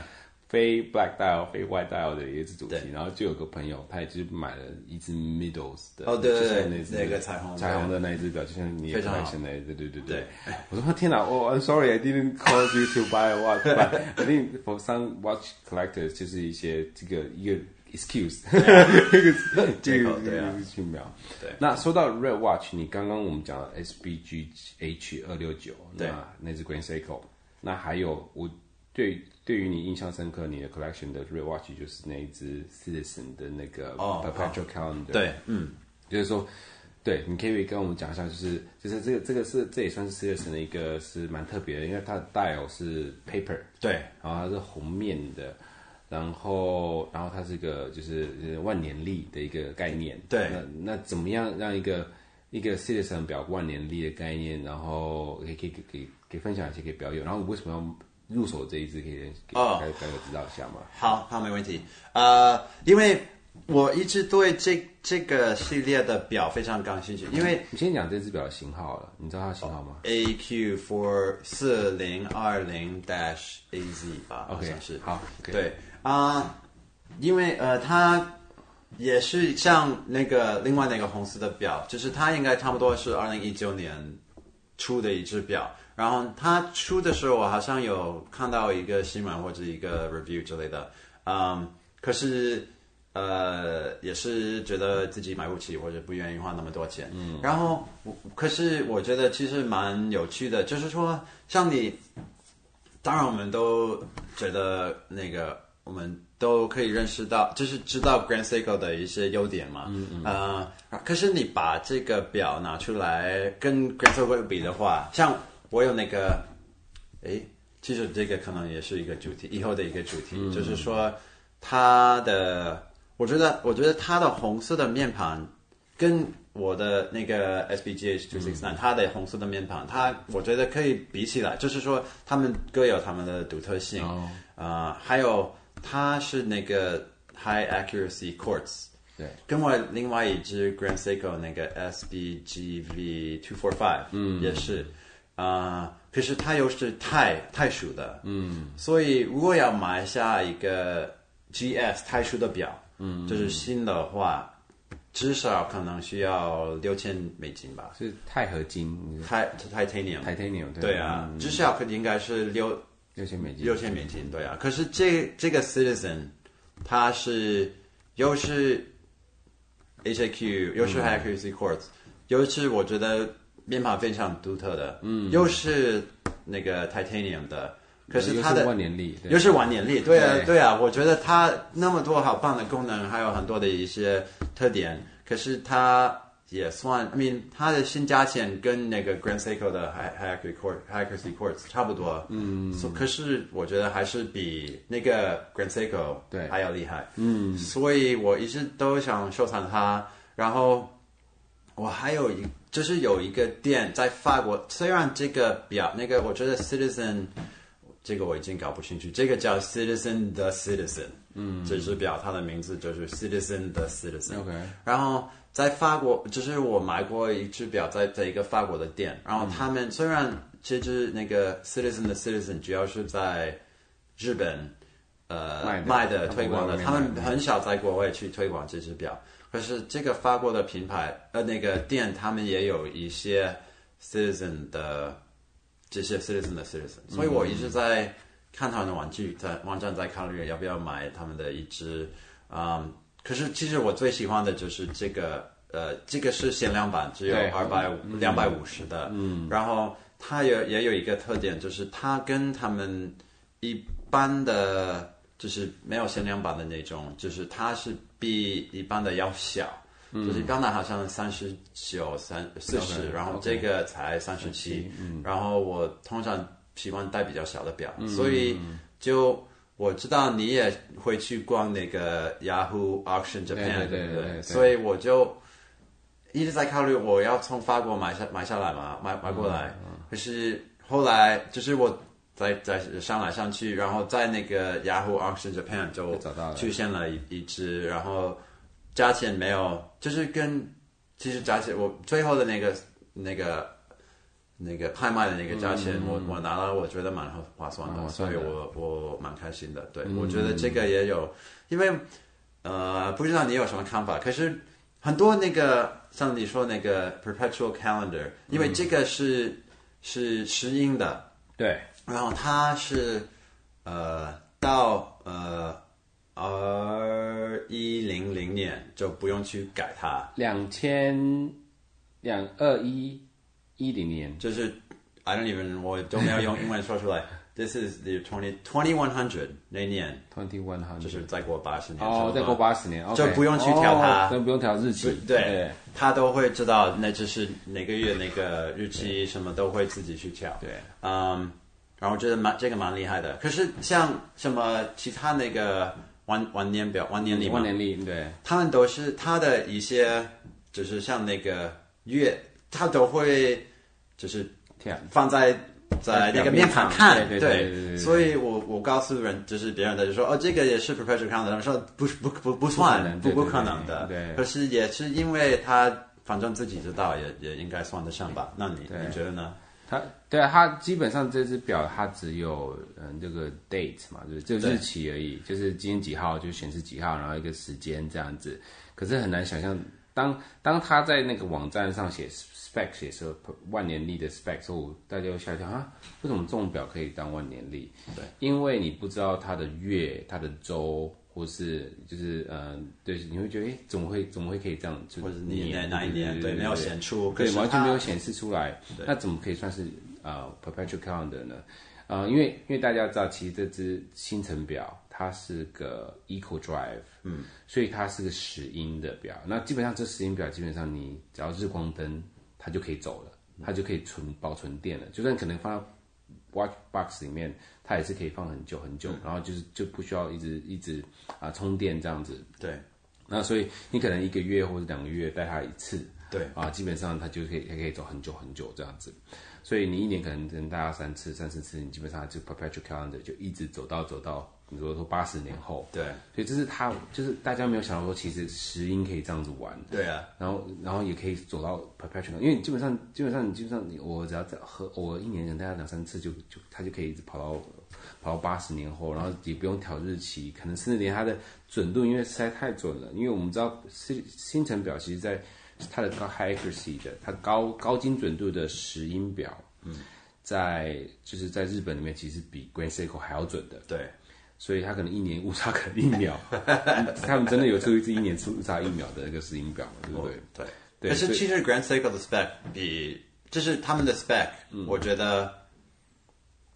非 black dial 非 white dial 的一只主题，然后就有个朋友，他也就是买了一只 middles 的，哦对对对，那个彩虹彩虹的那一只表，就像你也买现在，对对对对。我说天哪，我，I'm sorry I didn't call you to buy a watch，but I think for some watch collectors 就是一些这个一个 excuse，借口对啊，去秒。对，那说到 red watch，你刚刚我们讲了 SBG H 二六九，那那只 Grand Seiko，那还有我。对，对于你印象深刻，你的 collection 的 red watch 就是那一只 Citizen 的那个 perpetual calendar。对，嗯，就是说，对，你可以跟我们讲一下，就是就是这个这个是这也算是 Citizen 的一个是蛮特别的，因为它的 dial 是 paper，对，然后它是红面的，然后然后它是一个就是万年历的一个概念。对，那那怎么样让一个一个 Citizen 表万年历的概念，然后可以可以给给分享一些给表友，然后为什么要？入手这一支可以给大家知道一下吗？好，好，没问题。呃，因为我一直对这这个系列的表非常感兴趣。因为你先讲这只表的型号了，你知道它的型号吗？AQ four 四零二零 dash AZ 吧，OK，是好，对啊，因为呃，它也是像那个另外那个红色的表，就是它应该差不多是二零一九年出的一只表。然后他出的时候，我好像有看到一个新闻或者一个 review 之类的，嗯，可是呃也是觉得自己买不起或者不愿意花那么多钱，嗯，然后可是我觉得其实蛮有趣的，就是说像你，当然我们都觉得那个我们都可以认识到，就是知道 Grand Seiko 的一些优点嘛，嗯嗯，呃，可是你把这个表拿出来跟 Grand Seiko 比的话，像。我有那个，诶，其实这个可能也是一个主题，以后的一个主题，嗯、就是说他的，我觉得，我觉得他的红色的面盘跟我的那个 SBGH two six nine，它的红色的面盘，它我觉得可以比起来，就是说他们各有他们的独特性，啊、哦。呃，还有它是那个 high accuracy quartz，对，跟我另外一只 Grand Seiko 那个 SBGV two four five，嗯，也是。啊、呃，可是它又是钛钛属的，嗯，所以如果要买下一个 GS 钛属的表，嗯，就是新的话，至少可能需要六千美金吧？是钛合金，钛 titanium，titanium，对，对啊，至少应该是六六千美金，六千美金，对啊。可是这这个 Citizen，它是又是 HAQ，又是 High Accuracy Quartz，尤其我觉得。面盘非常独特的，嗯，又是那个 titanium 的，可是它的又是万年历，又是万年历，对啊，对。啊，我觉得它那么多好棒的功能，还有很多的一些特点，可是它也算，I mean，它的新价钱跟那个 Grand Seiko 的 High High Accuracy Quartz 差不多，嗯，可是我觉得还是比那个 Grand Seiko 对。还要厉害，嗯，所以我一直都想收藏它，然后我还有一。就是有一个店在法国，虽然这个表那个，我觉得 Citizen 这个我已经搞不清楚，这个叫 Citizen the Citizen，嗯，这只表它的名字就是 Citizen the Citizen。OK，然后在法国，就是我买过一只表在在一个法国的店，然后他们虽然这只那个 Citizen the Citizen 主要是在日本呃卖的推广的，他们很少在国外去推广这只表。可是这个法国的品牌，呃，那个店他们也有一些 Citizen 的这些 Citizen 的 Citizen，所以我一直在看他们的玩具，在网站在考虑要不要买他们的一只。嗯，可是其实我最喜欢的就是这个，呃，这个是限量版，只有二百两百五十的。嗯，然后它有也有一个特点，就是它跟他们一般的，就是没有限量版的那种，就是它是比一般的要小。嗯，就是刚才好像三十九、三四十，然后这个才三十七。嗯，然后我通常喜欢戴比较小的表，嗯，所以就我知道你也会去逛那个 Yahoo Auction Japan，对对所以我就一直在考虑我要从法国买下买下来嘛，买买过来。嗯，可是后来就是我在在上来上去，然后在那个 Yahoo Auction Japan 就出现了一一只，然后。价钱没有，就是跟其实价钱，我最后的那个那个那个拍卖的那个价钱，嗯、我我拿了，我觉得蛮划算的，所以我我蛮开心的。对、嗯，我觉得这个也有，因为呃，不知道你有什么看法，可是很多那个像你说那个 perpetual calendar，因为这个是、嗯、是石英的，对，然后他是呃到呃。二一零零年就不用去改它。两千两二一一零年就是 I don't even 我都没有用英文说出来。This is the twenty twenty one hundred 那年 twenty one hundred 就是再过八十年哦，再过八十年、就不用去调它，不用调日期。对，对他都会知道那就是哪个月哪个日期，什么都会自己去调。对，嗯、um,，然后我觉得蛮这个蛮厉害的。可是像什么其他那个。万万年表、万年历、万年历，对，他们都是他的一些，就是像那个月，他都会就是放在在那个面盘看，对，对，对，所以我我告诉人，就是别人的就说哦，这个也是 perpetual calendar，他们说不不不不算，不不可能的，对，对，对，可是也是因为他反正自己知道，也也应该算得上吧？那你你觉得呢？它对啊，它基本上这只表它只有嗯这个 date 嘛，就是就日期而已，就是今天几号就显示几号，然后一个时间这样子。可是很难想象，当当他在那个网站上写 spec 写说万年历的 spec 时候，大家会想想啊，为什么这种表可以当万年历？对，因为你不知道它的月、它的周。或是就是呃，对，你会觉得哎，怎么会怎么会可以这样？就或者年哪一年？对，没有显出，对，完全没有显示出来。那怎么可以算是呃 perpetual calendar 呢？呃，因为因为大家知道，其实这只星辰表它是个 equal drive，嗯，所以它是个石英的表。那基本上这石英表基本上你只要日光灯，它就可以走了，它就可以存保存电了。就算可能放到 watch box 里面。它也是可以放很久很久，嗯、然后就是就不需要一直一直啊充电这样子。对，那所以你可能一个月或者两个月带它一次，对啊，基本上它就可以它可以走很久很久这样子。所以你一年可能能带它三次三四次，你基本上就 perpetual calendar 就一直走到走到。你说说八十年后，对，所以这是他，就是大家没有想到说，其实石英可以这样子玩，对啊，然后然后也可以走到 perpetual，因为基本上基本上你基本上你我只要在和我一年能带他两三次就，就就他就可以一直跑到跑到八十年后，然后也不用调日期，可能甚至连它的准度，因为实在太准了，因为我们知道星星辰表其实在它的高 high accuracy 的，它高高精准度的石英表，嗯，在就是在日本里面其实比 Grand Seiko 还要准的，对。所以他可能一年误差可能一秒，他们真的有出一次一年误差一秒的那个石英表，对不对？对。对。可是其实 Grand Seiko 的 spec 比，就是他们的 spec，、嗯、我觉得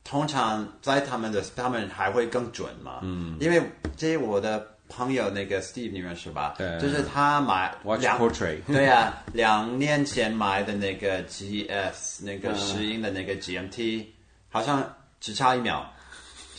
通常在他们的他们还会更准嘛。嗯。因为这我的朋友那个 Steve 你认识吧？对。就是他买 Watch Portrait。对啊，两年前买的那个 GS 那个石英的那个 GMT，、嗯、好像只差一秒。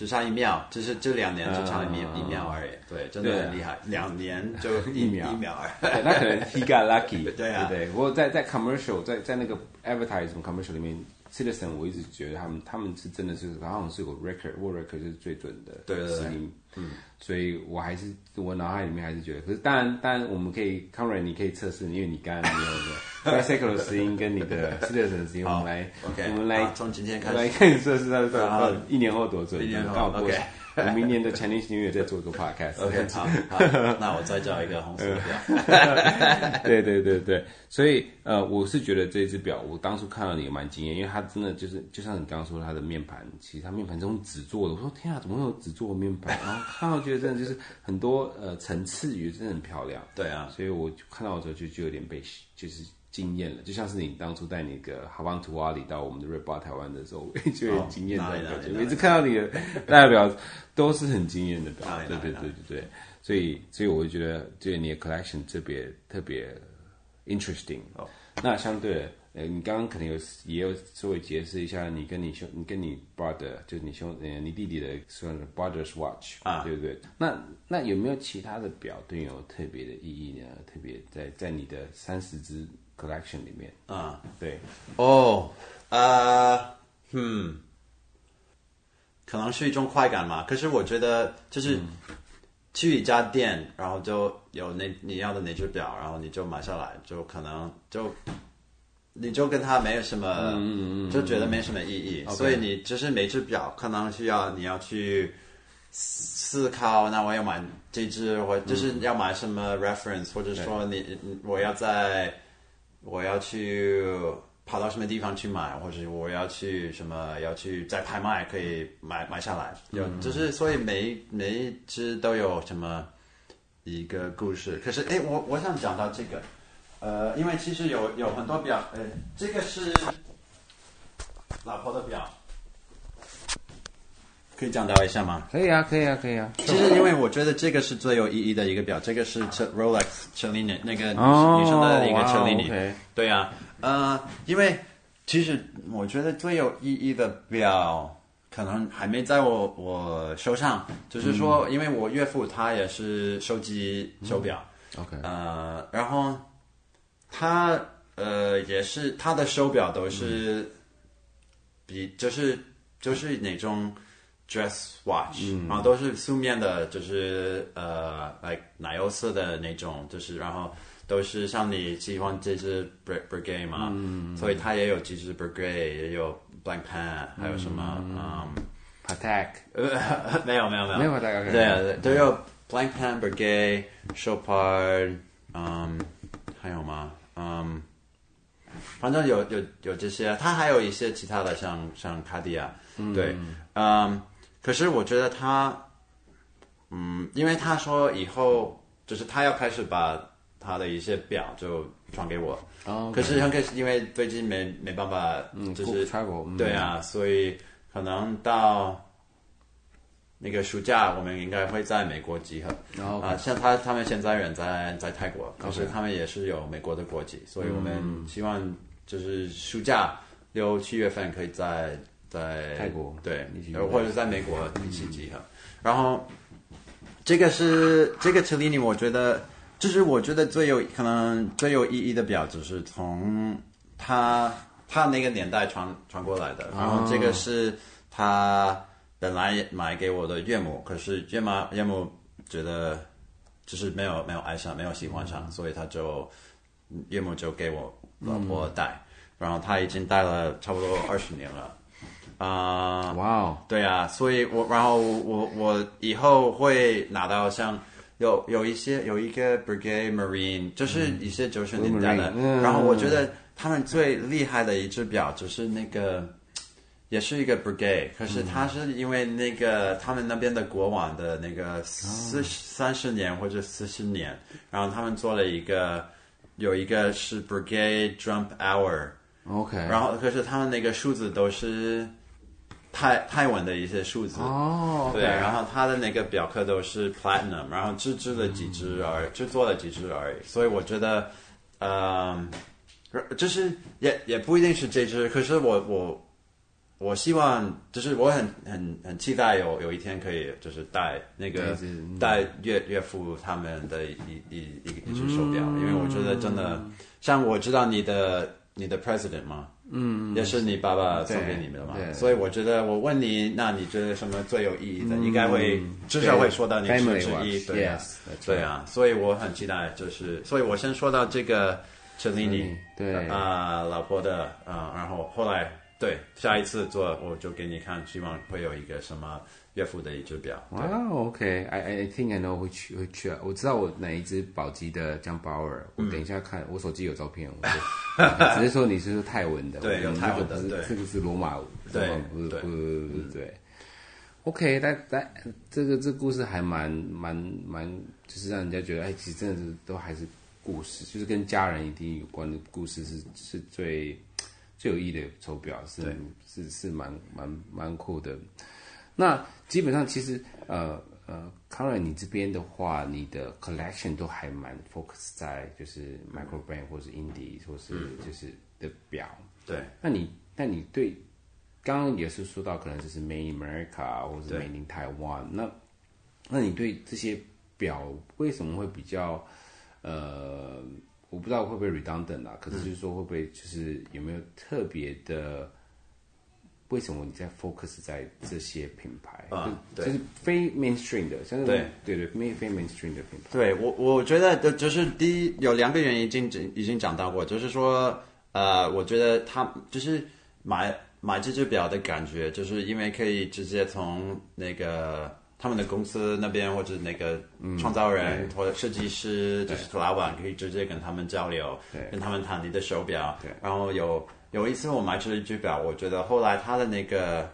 只差一秒，就是这两年只差一秒、uh, 一秒而已。对，真的很厉害，两年就一秒一秒 而已。那可能 he got lucky。对啊，对，不过在在 commercial，在在那个 advertising commercial 里面，Citizen 我一直觉得他们他们是真的是，好像是有 record，world record 是最准的。对对对。嗯，所以我还是我脑海里面还是觉得，可是当然当然我们可以 Conrad 你可以测试，因为你刚刚你有个 cycle 的声音跟你的 Citizen 的声音，我们来我们来从今天开始来看你测试它到底一年后多准，一年后 OK。我明年的 Chinese New Year 再做一个 podcast。OK，好，好，那我再叫一个红色的表。对对对对，所以呃，我是觉得这只表，我当初看到你也蛮惊艳，因为它真的就是，就像你刚刚说它的面盘，其实它面盘这种纸做的，我说天啊，怎么会有纸做的面盘？然后看到觉得真的就是很多呃层次，也真的很漂亮。对啊，所以我看到的时候就就有点被就是。惊艳了，就像是你当初带那个哈邦图瓦里到我们的 Red Bar 台湾的时候，我也觉得惊艳的感觉。每次看到你的代表都是很惊艳的表，对对对对对。所以所以我就觉得，对你的 collection 特别特别 interesting。哦，那相对的，呃，你刚刚可能有也有稍微解释一下，你跟你兄，你跟你 brother，就是你兄，呃，你弟弟的算是 brother's watch 啊，对不对？那那有没有其他的表对你有特别的意义呢？特别在在你的三十只。collection 里面啊，对，哦，呃，嗯，可能是一种快感嘛。可是我觉得，就是去一家店，然后就有那你要的那只表，然后你就买下来，就可能就你就跟他没有什么，嗯嗯嗯，就觉得没什么意义。所以你就是每只表，可能需要你要去思考，那我要买这只，或就是要买什么 reference，嗯，或者说你我要在。我要去跑到什么地方去买，或者我要去什么要去在拍卖可以买买下来，有就是所以每每一只都有什么一个故事。可是哎，我我想讲到这个，呃，因为其实有有很多表，呃，这个是老婆的表。可以讲到一下吗？可以啊，可以啊，可以啊。其实，因为我觉得这个是最有意义的一个表，这个是 Rolex Cellini 那个女、oh, 女生的一个 Cellini。Wow, okay. 对啊，呃，因为其实我觉得最有意义的表可能还没在我我手上，就是说，因为我岳父他也是收集手表、嗯、，OK，呃，然后他呃也是他的手表都是比就是就是那种。Dress watch，嗯，然后都是素面的，就是呃，like 奶油色的那种，就是然后都是像你喜欢这只 Breguet 嘛，嗯，所以他也有几只 Breguet，也有 Blancpain，还有什么嗯，Patek，呃，没有没有没有，没有 Patek，对啊，都有 Blancpain、Breguet、Chopard，嗯，还有吗？嗯，反正有有有这些，他还有一些其他的，像像卡地亚，对，嗯。可是我觉得他，嗯，因为他说以后就是他要开始把他的一些表就传给我。哦。可是很可惜，因为最近没没办法，嗯，就是对啊，嗯，所以可能到那个暑假，我们应该会在美国集合。哦。啊，像他他们现在人在在泰国，可是他们也是有美国的国籍，所以我们希望就是暑假六七月份可以在。在泰国对，或者在美国一起集合。然后这个是这个 Cellini，我觉得就是我觉得最有可能最有意义的表，就是从他他那个年代传传过来的。然后这个是他本来买给我的岳母，可是岳妈岳母觉得就是没有没有爱上，没有喜欢上，所以他就岳母就给我老婆戴。然后他已经戴了差不多二十年了。啊，哇哦，对啊，所以我然后我我以后会拿到像有有一些有一个 Breguet Marine，就是一些九十年代的，嗯，然后我觉得他们最厉害的一只表就是那个，也是一个 Breguet，可是他是因为那个他们那边的国王的那个四三十年或者四十年，然后他们做了一个有一个是 brigade jump Hour，OK，然后可是他们那个数字都是。泰泰文的一些数字哦，oh, okay. 对，然后他的那个表壳都是 platinum，然后制制了几只而制作了几只而已，所以我觉得，嗯、呃，就是也也不一定是这只，可是我我我希望就是我很很很期待有有一天可以就是带那个带岳岳父他们的一一一一只手表，因为我觉得真的像我知道你的你的 president 嘛？嗯，也是你爸爸送给你们的嘛，所以我觉得我问你，那你觉得什么最有意义的？嗯、应该会至少会说到你是之一，对啊，对啊，所以我很期待，就是，所以我先说到这个 Cellini，对。啊、呃，老婆的啊、呃，然后后来对，下一次做我就给你看，希望会有一个什么岳父的一只表。啊，OK，I I think I know which which，我知道我哪一只宝玑的 Jumpaler，我等一下看，我手机有照片，我就 只是说你是说泰文的，对，有泰文的，对，这个是罗马，对，不不不对。OK，但但这个这个故事还蛮蛮蛮，就是让人家觉得，哎，其实真的是都还是故事，就是跟家人一定有关的故事，是是最最有意义的手表，是是是蛮蛮蛮酷的。那基本上其实呃呃，Conrad 你这边的话，你的 collection 都还蛮 focus 在就是 micro brand 或是 indie 或是就是的表。对，那你那你对？刚刚也是说到，可能就是 Made in America 或是 Made in Taiwan。那那你对这些表为什么会比较呃，我不知道会不会 redundant 啊？可是就是说会不会就是有没有特别的？为什么你在 focus 在这些品牌啊？对，就是非 mainstream 的，像对对对，非非 mainstream 的品牌。对我我觉得的就是第一有两个原因已经已经讲到过，就是说呃，我觉得他就是买。买这只表的感觉，就是因为可以直接从那个他们的公司那边，或者那个创造人、嗯、或者设计师，就是老板，可以直接跟他们交流，跟他们谈你的手表。然后有有一次我买了一只表，我觉得后来他的那个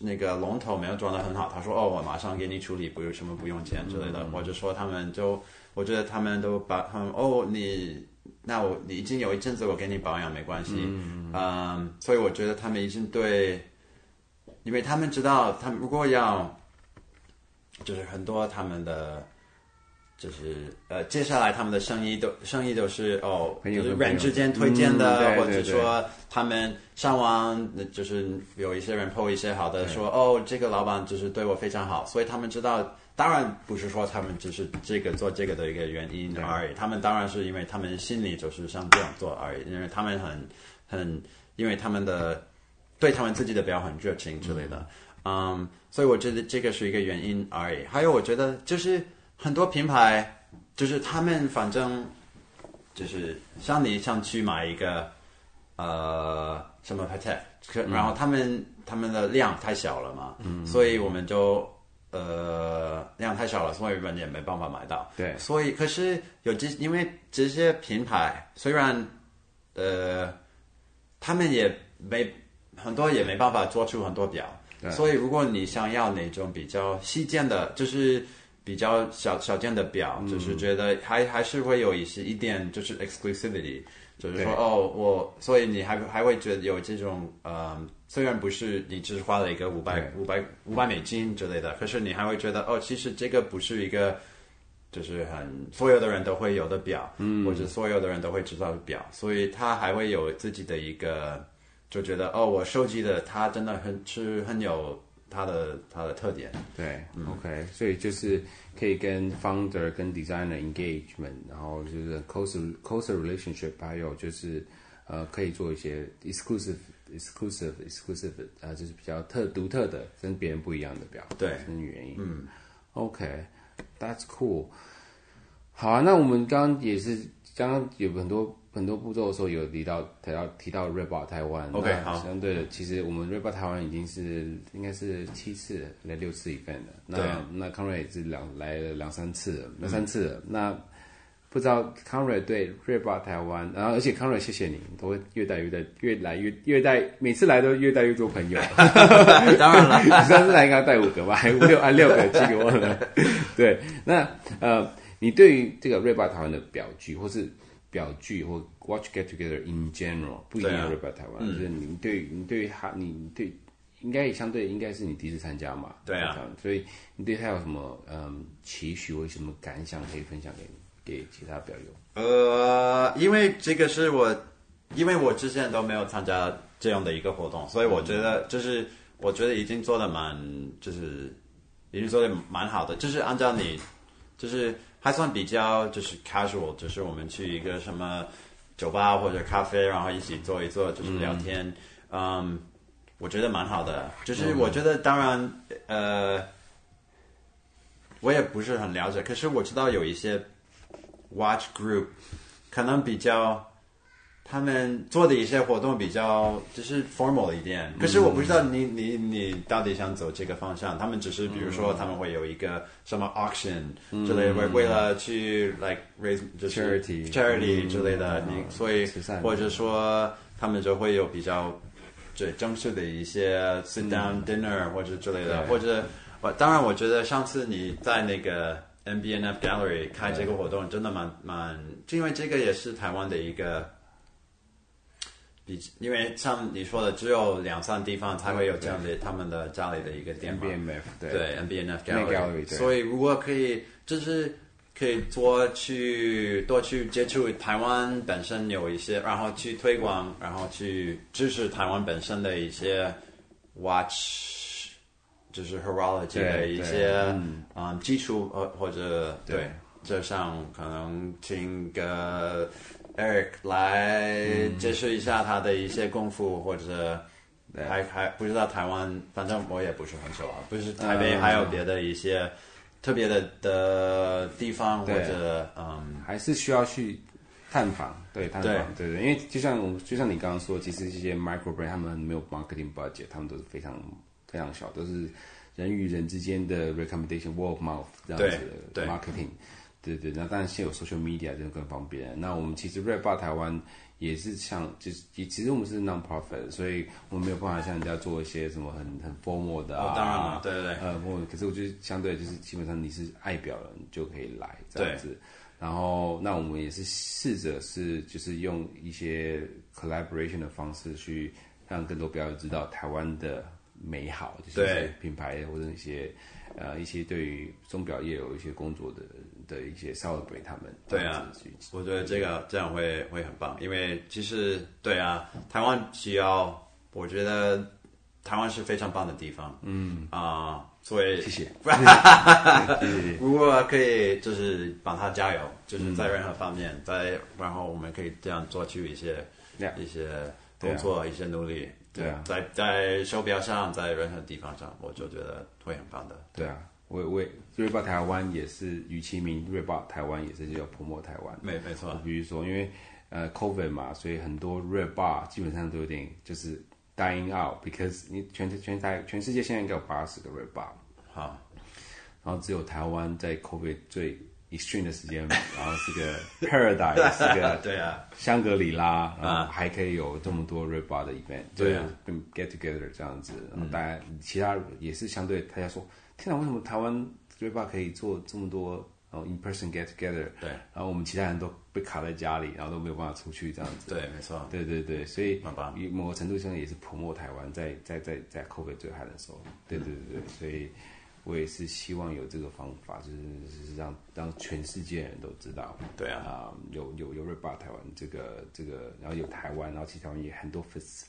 那个龙头没有装得很好，他说：“哦，我马上给你处理，不用什么不用钱之类的。嗯”或者说他们就，我觉得他们都把他们哦你。那我你已经有一阵子，我给你保养没关系，嗯，嗯，所以我觉得他们已经对，因为他们知道，他们如果要，就是很多他们的，就是呃，接下来他们的生意都生意都是哦，就是人之间推荐的，嗯、或者说他们上网，就是有一些人 po 一些好的，说哦，这个老板就是对我非常好，所以他们知道。当然不是说他们只是这个做这个的一个原因而已，他们当然是因为他们心里就是想这样做而已，因为他们很很，因为他们的对他们自己的表很热情之类的，嗯，um, 所以我觉得这个是一个原因而已。还有，我觉得就是很多品牌，就是他们反正就是像你想去买一个呃什么 Patek，然后他们、嗯、他们的量太小了嘛，嗯，所以我们就。呃，量太小了，所以人也没办法买到。对，所以可是有这，因为这些品牌虽然，呃，他们也没很多也没办法做出很多表，所以如果你想要那种比较细件的，就是比较小小件的表，嗯，就是觉得还还是会有一些一点就是 exclusivity。就是说，哦，我所以你还还会觉得有这种，呃，虽然不是你只是花了一个五百五百五百美金之类的，可是你还会觉得，哦，其实这个不是一个，就是很所有的人都会有的表，嗯，或者所有的人都会知道的表，所以他还会有自己的一个，就觉得，哦，我收集的它真的很是很有。它的它的特点，对、嗯、，OK，所以就是可以跟 founder 跟 designer engagement，然后就是 closer closer relationship，还有就是呃可以做一些 exclusive exclusive exclusive，呃就是比较特独特的跟别人不一样的表，对，是原因，嗯，OK，that's cool，好啊，那我们刚刚也是刚刚有很多。很多步骤的时候有提到提到提到 Red 台湾，OK 好，相对的，其实我们 Red 台湾已经是应该是七次来六次 event 了，那那 Conrad 也是两来了两三次了，两三次了，嗯、那不知道 Conrad 对 Red 台湾，然后而且 Conrad 谢谢你，都会越带越带越来越越带，每次来都越带越多朋友，当然了，你上次来应该带五个吧，还五六啊六个，七个忘了，对，那呃，你对于这个 Red 台湾的表具或是表具或 watch get together in general 不一定要 Red 台湾，就是你对你对他你对应该也相对应该是你第一次参加嘛，对啊，所以你对他有什么嗯期许或什么感想可以分享给给其他表友？呃，因为这个是我，因为我之前都没有参加这样的一个活动，所以我觉得就是我觉得已经做的蛮就是已经做的蛮好的，就是按照你就是。还算比较就是 casual，就是我们去一个什么酒吧或者咖啡，然后一起坐一坐，就是聊天。嗯我觉得蛮好的。就是我觉得，当然，呃，我也不是很了解，可是我知道有一些 watch group 可能比较他们做的一些活动比较就是 formal 一点，可是我不知道你你你到底想走这个方向。他们只是比如说他们会有一个什么 auction 之类的，为为了去 like raise 就是 charity charity 之类的，你所以或者说他们就会有比较最正式的一些 sit down dinner 或者之类的，或者我当然我觉得上次你在那个 MBNF Gallery 开这个活动真的蛮蛮，因为这个也是台湾的一个。比因为像你说的，只有两三地方才会有这样的他们的家里的一个店，MBNF 对。对 MBNF Gallery，所以如果可以，就是可以多去多去接触台湾本身有一些，然后去推广，然后去支持台湾本身的一些 watch，就是 horology 的一些嗯，嗯基础呃或者对，对就像可能听个。Eric 来解释一下他的一些功夫，嗯、或者还还不知道台湾，反正我也不是很熟啊。不是台北还有别的一些特别的的地方，或者嗯，还是需要去探访，对探访，对。对，对，因为就像就像你刚刚说，其实这些 micro brand 他们没有 marketing budget，他们都是非常非常小，都是人与人之间的 recommendation，word of mouth 这样子的 marketing。对对，那当然现在有 social media 就更方便。那我们其实 Red Bar 台湾也是像，就是其实我们是 non-profit，所以我们没有办法像人家做一些什么很很 formal 的啊。哦、当然了，对对对。呃，我可是我觉得相对就是基本上你是爱表人就可以来这样子。对然后那我们也是试着是就是用一些 collaboration 的方式去让更多表友知道台湾的美好，就是品牌或者一些呃一些对于钟表业有一些工作的。的一些 celebrate 他们对啊，我觉得这个这样会会很棒，因为其实对啊，台湾需要，我觉得台湾是非常棒的地方，嗯啊、呃，所以谢谢，如果可以就是帮他加油，就是在任何方面，在然后我们可以这样做出一些一些工作，一些努力，对啊，在在手表上，在任何地方上，我就觉得会很棒的，对啊。我我瑞巴台湾也是与其名瑞巴台湾也是叫 promote 台湾，没没错。比如说，因为呃 COVID 嘛，所以很多瑞巴基本上都有点就是 dying out，because 你全全台全世界现在应该有八十个瑞巴，好，然后只有台湾在 COVID 最 extreme 的时间，然后是个 paradise，是个 对啊。香格里拉，然后还可以有这么多瑞巴的 event，对啊，get together 这样子，然后大家其他也是相对大家说。天哪，为什么台湾 Red Bar 可以做这么多，然后 in person get together？对，然后我们其他人都被卡在家里，然后都没有办法出去这样子。对，没错。对对对，所以某个程度上也是 promote 台湾，在在在在 COVID 最嗨的时候。对对对对，所以我也是希望有这个方法，就是就是让让全世界人都知道。对啊，啊有有有 Red Bar 台湾这个这个，然后有台湾，然后其实台湾也很多粉丝。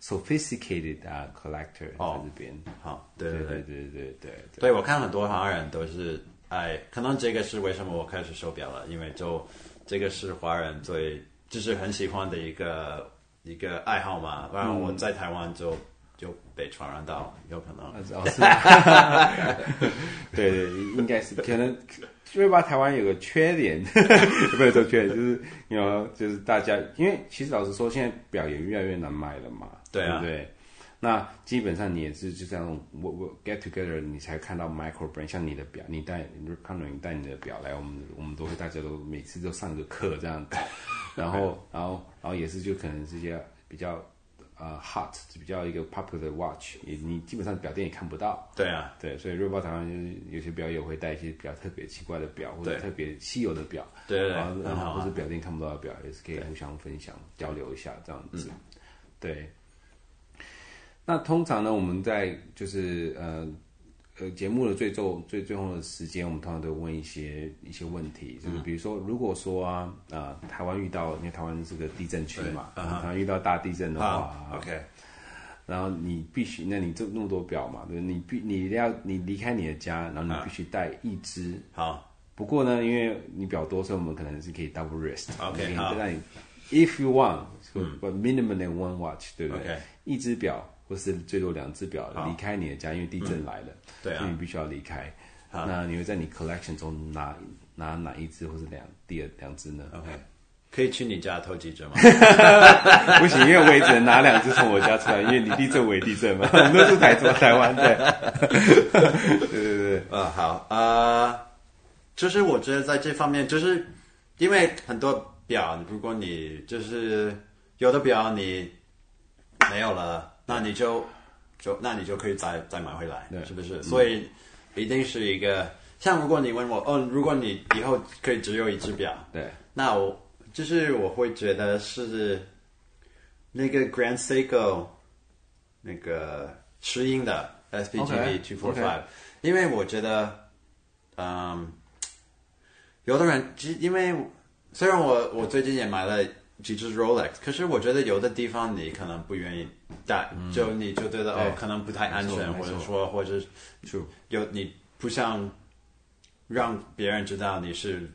Sophisticated 啊，collector 在这边，好，对对对对对对对。对，我看很多华人都是，哎，可能这个是为什么我开始手表了，因为就这个是华人最就是很喜欢的一个一个爱好嘛。不然后我在台湾就就被传染到，有可能。对对，应该是可能。因为吧，台湾有个缺点，不是说缺点，就是你要就是大家，因为其实老实说，现在表也越来越难卖了嘛，对啊，对不对？那基本上你也是就这样，我我 get together，你才看到 micro brand，像你的表，你带，康总你带你的表来，我们我们都会大家都每次都上个课这样 子，然后然后然后也是就可能这些比较。呃、uh,，hot 比较一个 popular watch，你你基本上表店也看不到。对啊，对，所以瑞宝台湾就是有些表友会带一些比较特别奇怪的表，或者特别稀有的表。对对对。然后然后或者表店看不到的表，也是可以互相分享、交流一下这样子。嗯、对。那通常呢，我们在就是呃。呃，节目的最后最最后的时间，我们通常都问一些一些问题，就是比如说，如果说啊，呃，台湾遇到，因为台湾是个地震区嘛，台湾遇到大地震的话，OK，然后你必须，那你这那么多表嘛，对，你必你一定要你离开你的家，然后你必须带一只。好，不过呢，因为你表多，所以我们可能是可以 double wrist，OK，好，那你 if you want，but minimum than one watch，对不对？一只表。或是最多两只表离开你的家，因为地震来了，所以你必须要离开。那你会在你 collection 中拿拿哪一只，或是两第二两只呢？OK，可以去你家偷几只吗？不行，因为我也只能拿两只从我家出来，因为你地震为地震嘛。我们都是台中台湾，对，对 对对。呃，好，呃，就是我觉得在这方面，就是因为很多表，如果你就是有的表你没有了，那你就就那你就可以再再买回来，是不是？所以一定是一个，像如果你问我，哦，如果你以后可以只有一只表，对，那我。就是我会觉得是那个 Grand Seiko 那个石英的 SPGB two four five，因为我觉得，嗯，有的人其实因为虽然我我最近也买了几只 Rolex，可是我觉得有的地方你可能不愿意戴，嗯、就你就觉得哦可能不太安全，或者说或者就有你不想让别人知道你是。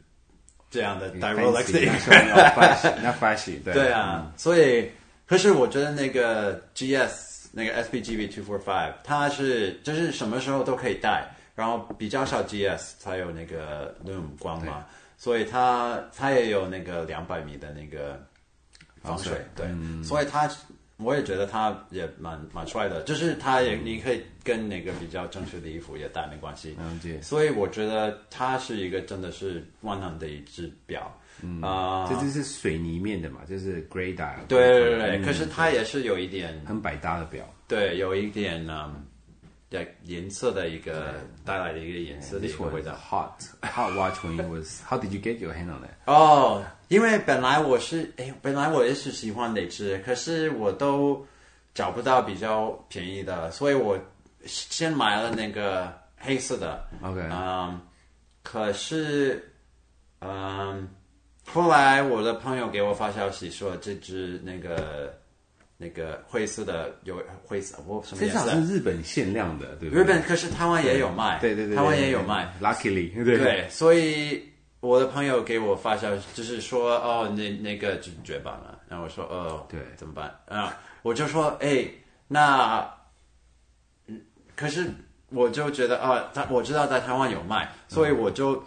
这样的戴 Rolex 的一个人。要发喜，要发喜，对。对啊，嗯、所以可是我觉得那个 GS 那个 SPGB two four five 它是就是什么时候都可以带，然后比较少 GS 才有那个 Lume 光嘛，所以它它也有那个两百米的那个防水，对，嗯、所以它。我也觉得他也蛮蛮帅的，就是他也你可以跟那个比较正式的衣服也搭没关系。所以我觉得它是一个真的是万能的一只表。嗯啊，这就是水泥面的嘛，就是 gray dial。对对对，可是它也是有一点很百搭的表。对，有一点嗯，对颜色的一个带来的一个颜色的一个味道。Hot hot watch when it was. How did you get your hand on it? 哦。因为本来我是哎，本来我也是喜欢那只，可是我都找不到比较便宜的，所以我先买了那个黑色的。OK，嗯，可是嗯，后来我的朋友给我发消息说，这只那个那个灰色的有灰色，我什么颜色？这是日本限量的，对不对？日本可是台湾也有卖，对对对，台湾也有卖，Luckily，对对，所以。我的朋友给我发消息，就是说，哦，那那个就绝版了。然后我说，哦，对，怎么办？啊，我就说，哎，那，可是我就觉得，啊，他我知道在台湾有卖，所以我就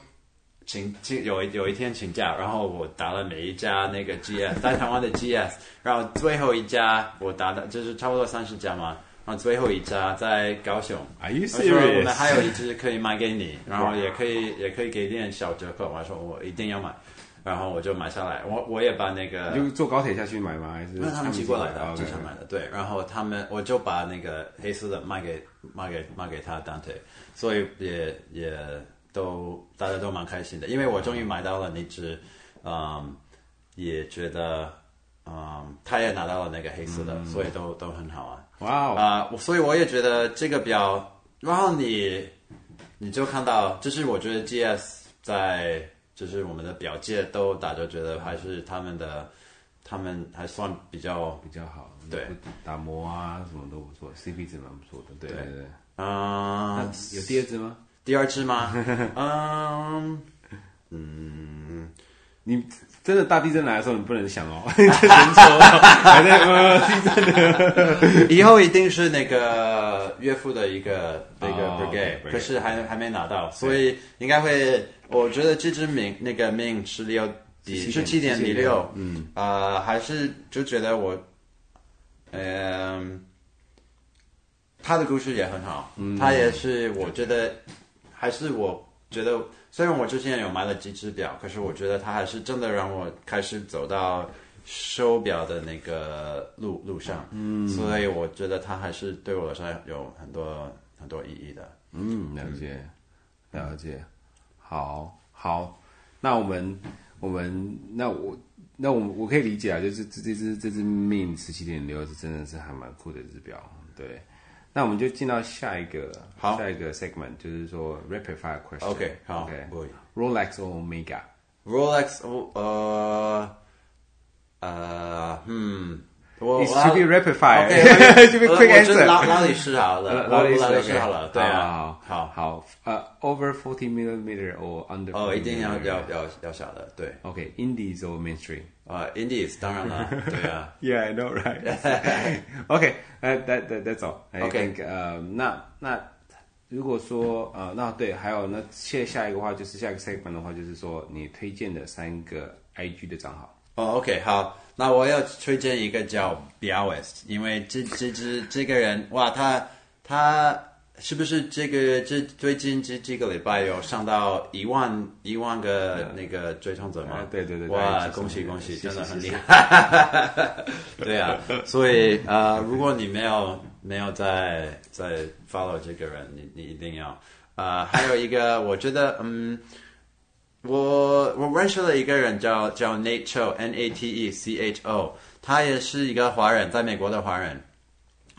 请请有一有一天请假，然后我打了每一家那个 GS 在台湾的 GS，然后最后一家我打的就是差不多三十家嘛。然后最后一家在高雄，Are you serious? 我们还有一只可以卖给你，然后 也可以也可以给点小折扣。我说我一定要买，然后我就买下来。我我也把那个就坐高铁下去买吗？还是那他们寄过来的，机场买的。对，然后他们我就把那个黑色的卖给卖给卖给他 Dante，所以也也都大家都蛮开心的，因为我终于买到了那只，嗯，也觉得嗯，他也拿到了那个黑色的，嗯、所以都都很好啊。哇哦！啊，所以我也觉得这个表，然后你你就看到，就是我觉得 GS 在就是我们的表界都大家觉得还是他们的，他们还算比较比较好，对，打磨啊什么都不错，CP 值蛮不错的，对对对。嗯，有第二只吗？第二只吗？嗯嗯，你。真的大地震来的时候，你不能想哦，人说还在呃地震的，以后一定是那个岳父的一个那个 brigade，可是还还没拿到，所以应该会。我觉得这支名那个命十六底是七点零六，嗯啊，还是就觉得我，嗯，他的故事也很好，他也是我觉得还是我觉得。虽然我之前有买了几只表，可是我觉得它还是真的让我开始走到手表的那个路路上。嗯，所以我觉得它还是对我来说有很多很多意义的。嗯，了解，了解。好，好，那我们我们那我那我我可以理解啊，就是这这只这只 Ming 十七点六是真的是还蛮酷的一只表，对。那我们就进到下一个，好，下一个 segment 就是说 rapid fire question。OK，好，OK，Rolex or Omega？Rolex，呃，呃，嗯，It should be rapid fire。OK，should be quick answer。劳劳力士好了，劳力士好了，对啊，好，好，呃，over forty millimeter or under？哦，一定要要要要小的，对。OK，Indies or mainstream？啊，Indies 当然了，对啊。Yeah，I know, right? OK，呃，that that that's all. OK，呃，那那如果说呃，那对，还有那下下一个话就是下一个 segment 的话，就是说你推荐的三个 IG 的账号。哦、oh,，OK，好，那我要推荐一个叫 Biawest，因为这这只这个人，哇，他他是不是这个这最近这几个礼拜有上到一万一万个那个追踪者吗？对对对，哇，恭喜恭喜，真的很厉害。对啊，所以呃，如果你没有没有在在 follow 这个人，你你一定要。呃，还有一个，我觉得，嗯。我我认识了一个人叫叫 Nate Cho，N A T E C H O，他也是一个华人，在美国的华人，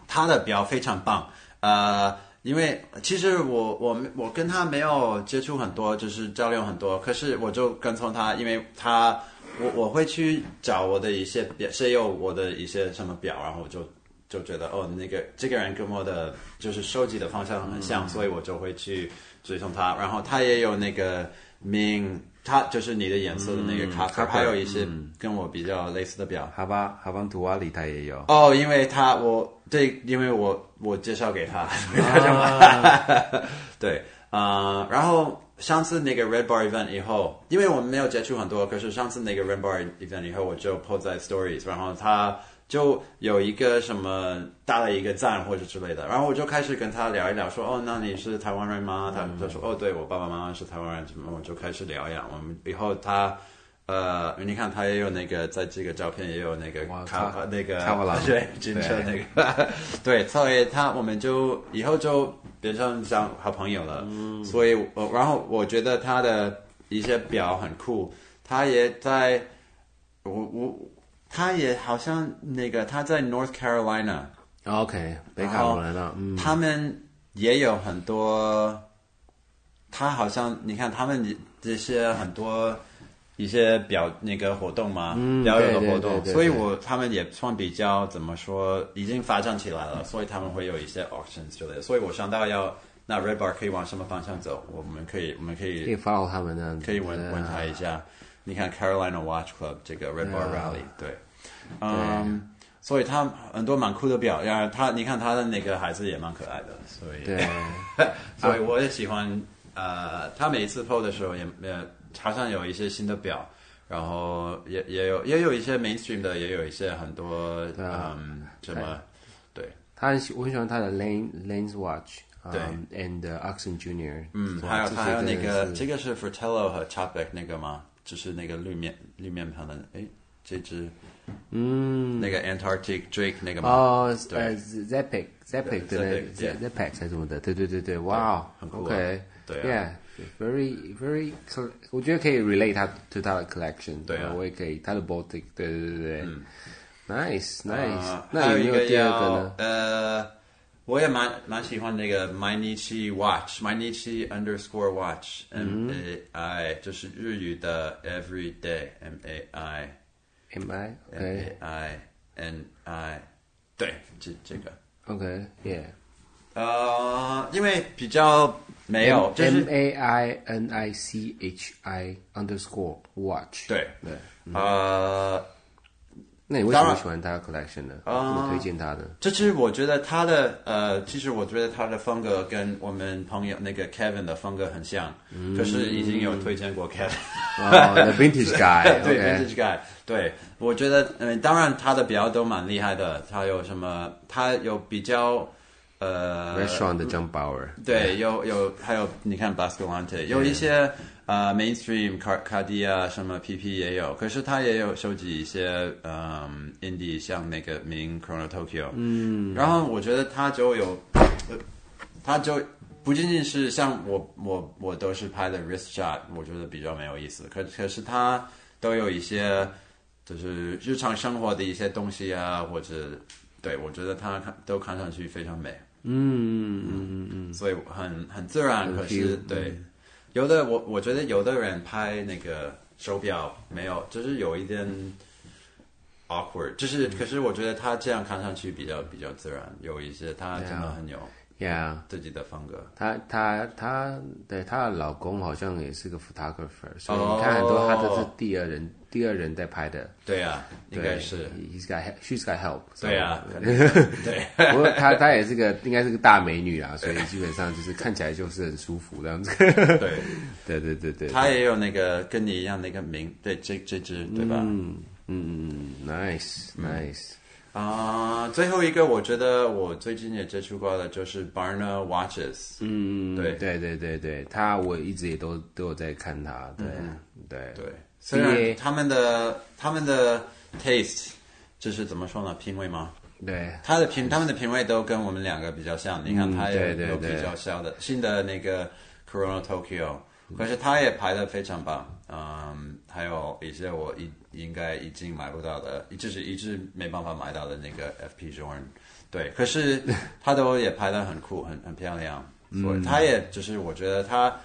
他的表非常棒。呃，因为其实我我我跟他没有接触很多，就是交流很多，可是我就跟从他，因为他我我会去找我的一些表，是有我的一些什么表，然后我就就觉得哦，那个这个人跟我的就是收集的方向很像，嗯，所以我就会去追踪他，然后他也有那个。明，它就是你的颜色的那个卡卡，还有一些跟我比较类似的表，哈巴哈邦图瓦里它也有。哦，因为他我对，因为我我介绍给他，所以他就买。对，啊、呃，然后上次那个 Red Bar Event 以后，因为我们没有接触很多，可是上次那个 Red Bar Event 以后，我就 po 在 Stories，然后他。就有一个什么打了一个赞或者之类的，然后我就开始跟他聊一聊，说哦，那你是台湾人吗？他就说哦，对，我爸爸妈妈是台湾人，什么我就开始聊呀。我们以后他呃，你看他也有那个在这个照片也有那个卡那个 对金车那个对，所以他我们就以后就变成像好朋友了。嗯，所以我然后我觉得他的一些表很酷，他也在我我。他也好像那个他在 North Carolina，OK，北卡罗来纳，嗯，他们也有很多，他好像你看他们这些很多一些表那个活动嘛，嗯，表演的活动，对对对对对，所以我他们也算比较怎么说，已经发展起来了，所以他们会有一些 auctions 之类的，所以我想到要那 Red Bar 可以往什么方向走，我们可以我们可以可以 follow 他们的，可以问问他一下，你看 Carolina Watch Club 这个 Red Bar Rally，对。嗯，所以他很多蛮酷的表，然后他你看他的那个孩子也蛮可爱的，所以对，所以我也喜欢。呃，他每一次 PO 的时候也也好像有一些新的表，然后也也有也有一些 mainstream 的，也有一些很多嗯什么，对，他很喜我很喜欢他的 Lane Lane's Watch，对，and Oxen Junior，嗯，还有还有那个这个是 Fratello 和 Chapek 那个吗？就是那个绿面绿面盘的，哎，这只。嗯，那个 Antarctic Drake 那个吗？哦，对，Zepic Zepic 的 Zepic 还是什么的？对对对对，哇，很酷。OK，对，Yeah，very very，我觉得可以 relate 它 to 它的 collection。对啊，我也可以，它的 Baltic，对对对对，Nice Nice。那有没有第二个呢？呃，我也蛮蛮喜欢那个 Mainichi Watch，Mainichi Underscore Watch，M A I，就是日语的 Every Day，M A I。M I A I N I，对，这这个，OK，Yeah，呃，因为比较没有，就是 M A I N I C H I underscore watch，对对，呃。 那你为什么喜欢他的 collection 呢？怎么推荐他的？这其实我觉得他的呃，其实我觉得他的风格跟我们朋友那个 Kevin 的风格很像，嗯、就是已经有推荐过 Kevin，哦，The Vintage Guy，对 Vintage Guy，对，我觉得嗯、呃，当然他的表都蛮厉害的，他有什么？他有比较呃，Restaurant 的 John Bauer，对，有有还有你看 Basculante 有一些。啊、uh,，mainstream 卡卡地亚什么 PP 也有，可是他也有收集一些嗯、um,，indie 像那个名 Chrono Tokyo，嗯，然后我觉得他就有，他就不仅仅是像我我我都是拍的 wrist shot，我觉得比较没有意思，可可是他都有一些就是日常生活的一些东西啊，或者对我觉得他看都看上去非常美，嗯嗯嗯嗯，所以很很自然，可是对。嗯有的我我觉得有的人拍那个手表没有，就是有一点 awkward，就是、嗯、可是我觉得他这样看上去比较比较自然，有一些他真的很有 yeah 自己的风格。他他他对他的老公好像也是个 photographer，所以你看很多他都是第二人。Oh. 第二人在拍的，对啊，应该是，He's got she's got help，对啊，对，不过她她也是个应该是个大美女啊，所以基本上就是看起来就是很舒服这样子，对，对对对对，她也有那个跟你一样那个名，对这这只对吧？嗯，嗯嗯，nice nice。啊，最后一个我觉得我最近也接触过的就是 Barna Watches。嗯，对对对对对，他我一直也都都有在看他。对对对，虽然他们的他们的 taste 就是怎么说呢，品味吗？对，他的品他们的品味都跟我们两个比较像。你看，他也有比较小的新的那个 Corona Tokyo，可是他也拍的非常棒。嗯，还有一些我一应该已经买不到的，就是一直没办法买到的那个 FP Journe，对，可是他都也拍的很酷，很很漂亮，所以他也就是我觉得他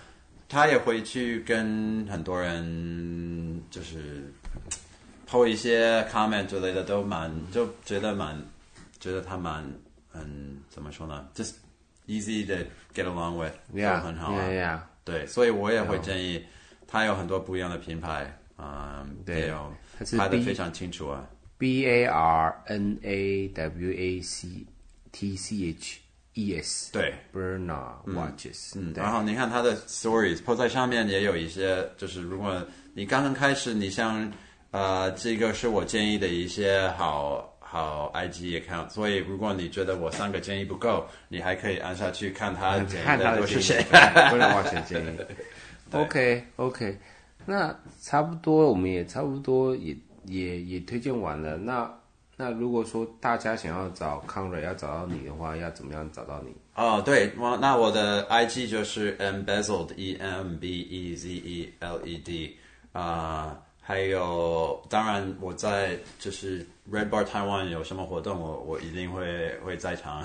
他也会去跟很多人就是 po 一些 comment 之类的，都蛮就觉得蛮觉得他蛮嗯怎么说呢，just easy to get along with，yeah，很好啊，yeah, yeah. 对，所以我也会建议。他有很多不一样的品牌，嗯，对哦，拍的非常清楚啊。B A R N A W A C T C H E S，对，Burna Watches。嗯，然后你看他的 Stories，po 在上面也有一些，就是如果你刚刚开始，你像呃，这个是我建议的一些好好 IG account，所以如果你觉得我三个建议不够，你还可以按下去看他 建议的都是谁，Barna Watches 建议。OK OK，那差不多，我们也差不多也也也推荐完了。那那如果说大家想要找康瑞要找到你的话，要怎么样找到你？哦，对，我那我的 IG 就是 Embezzled E M B E Z E L E D 啊、还有当然我在就是 Red Bar Taiwan 有什么活动，我我一定会会在场。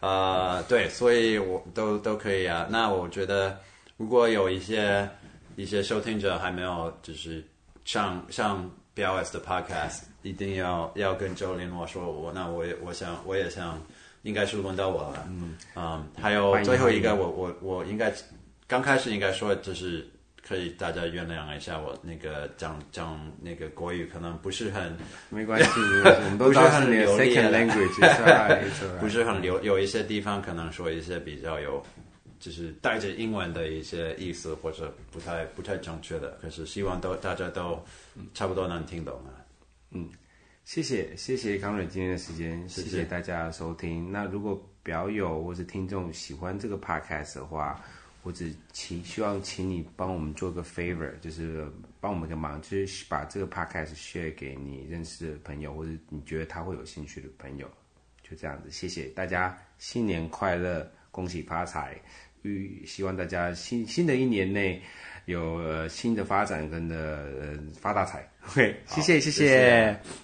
呃，对，所以我都都可以啊。那我觉得。如果有一些一些收听者还没有就是上上 BLS 的 Podcast，一定要要跟周林我说我，那我也我想我也想应该是轮到我了。嗯嗯，还有最后一个，我我我应该刚开始应该说就是可以大家原谅一下我那个讲讲那个国语可能不是很没关系，我们都是很流利的 language，不是很流有一些地方可能说一些比较有。就是带着英文的一些意思，或者不太不太正确的，可是希望都大家都差不多能听懂啊。嗯，谢谢谢谢 Conrad 今天的时间，谢谢大家的收听。那如果表友或是听众喜欢这个 podcast 的话，我只请希望请你帮我们做个 favor，就是帮我们个忙，就是把这个 podcast share 给你认识的朋友，或者你觉得他会有兴趣的朋友，就这样子。谢谢大家，新年快乐，恭喜发财。预希望大家新新的一年内有新的发展跟的呃发大财。OK，谢谢谢谢。谢谢。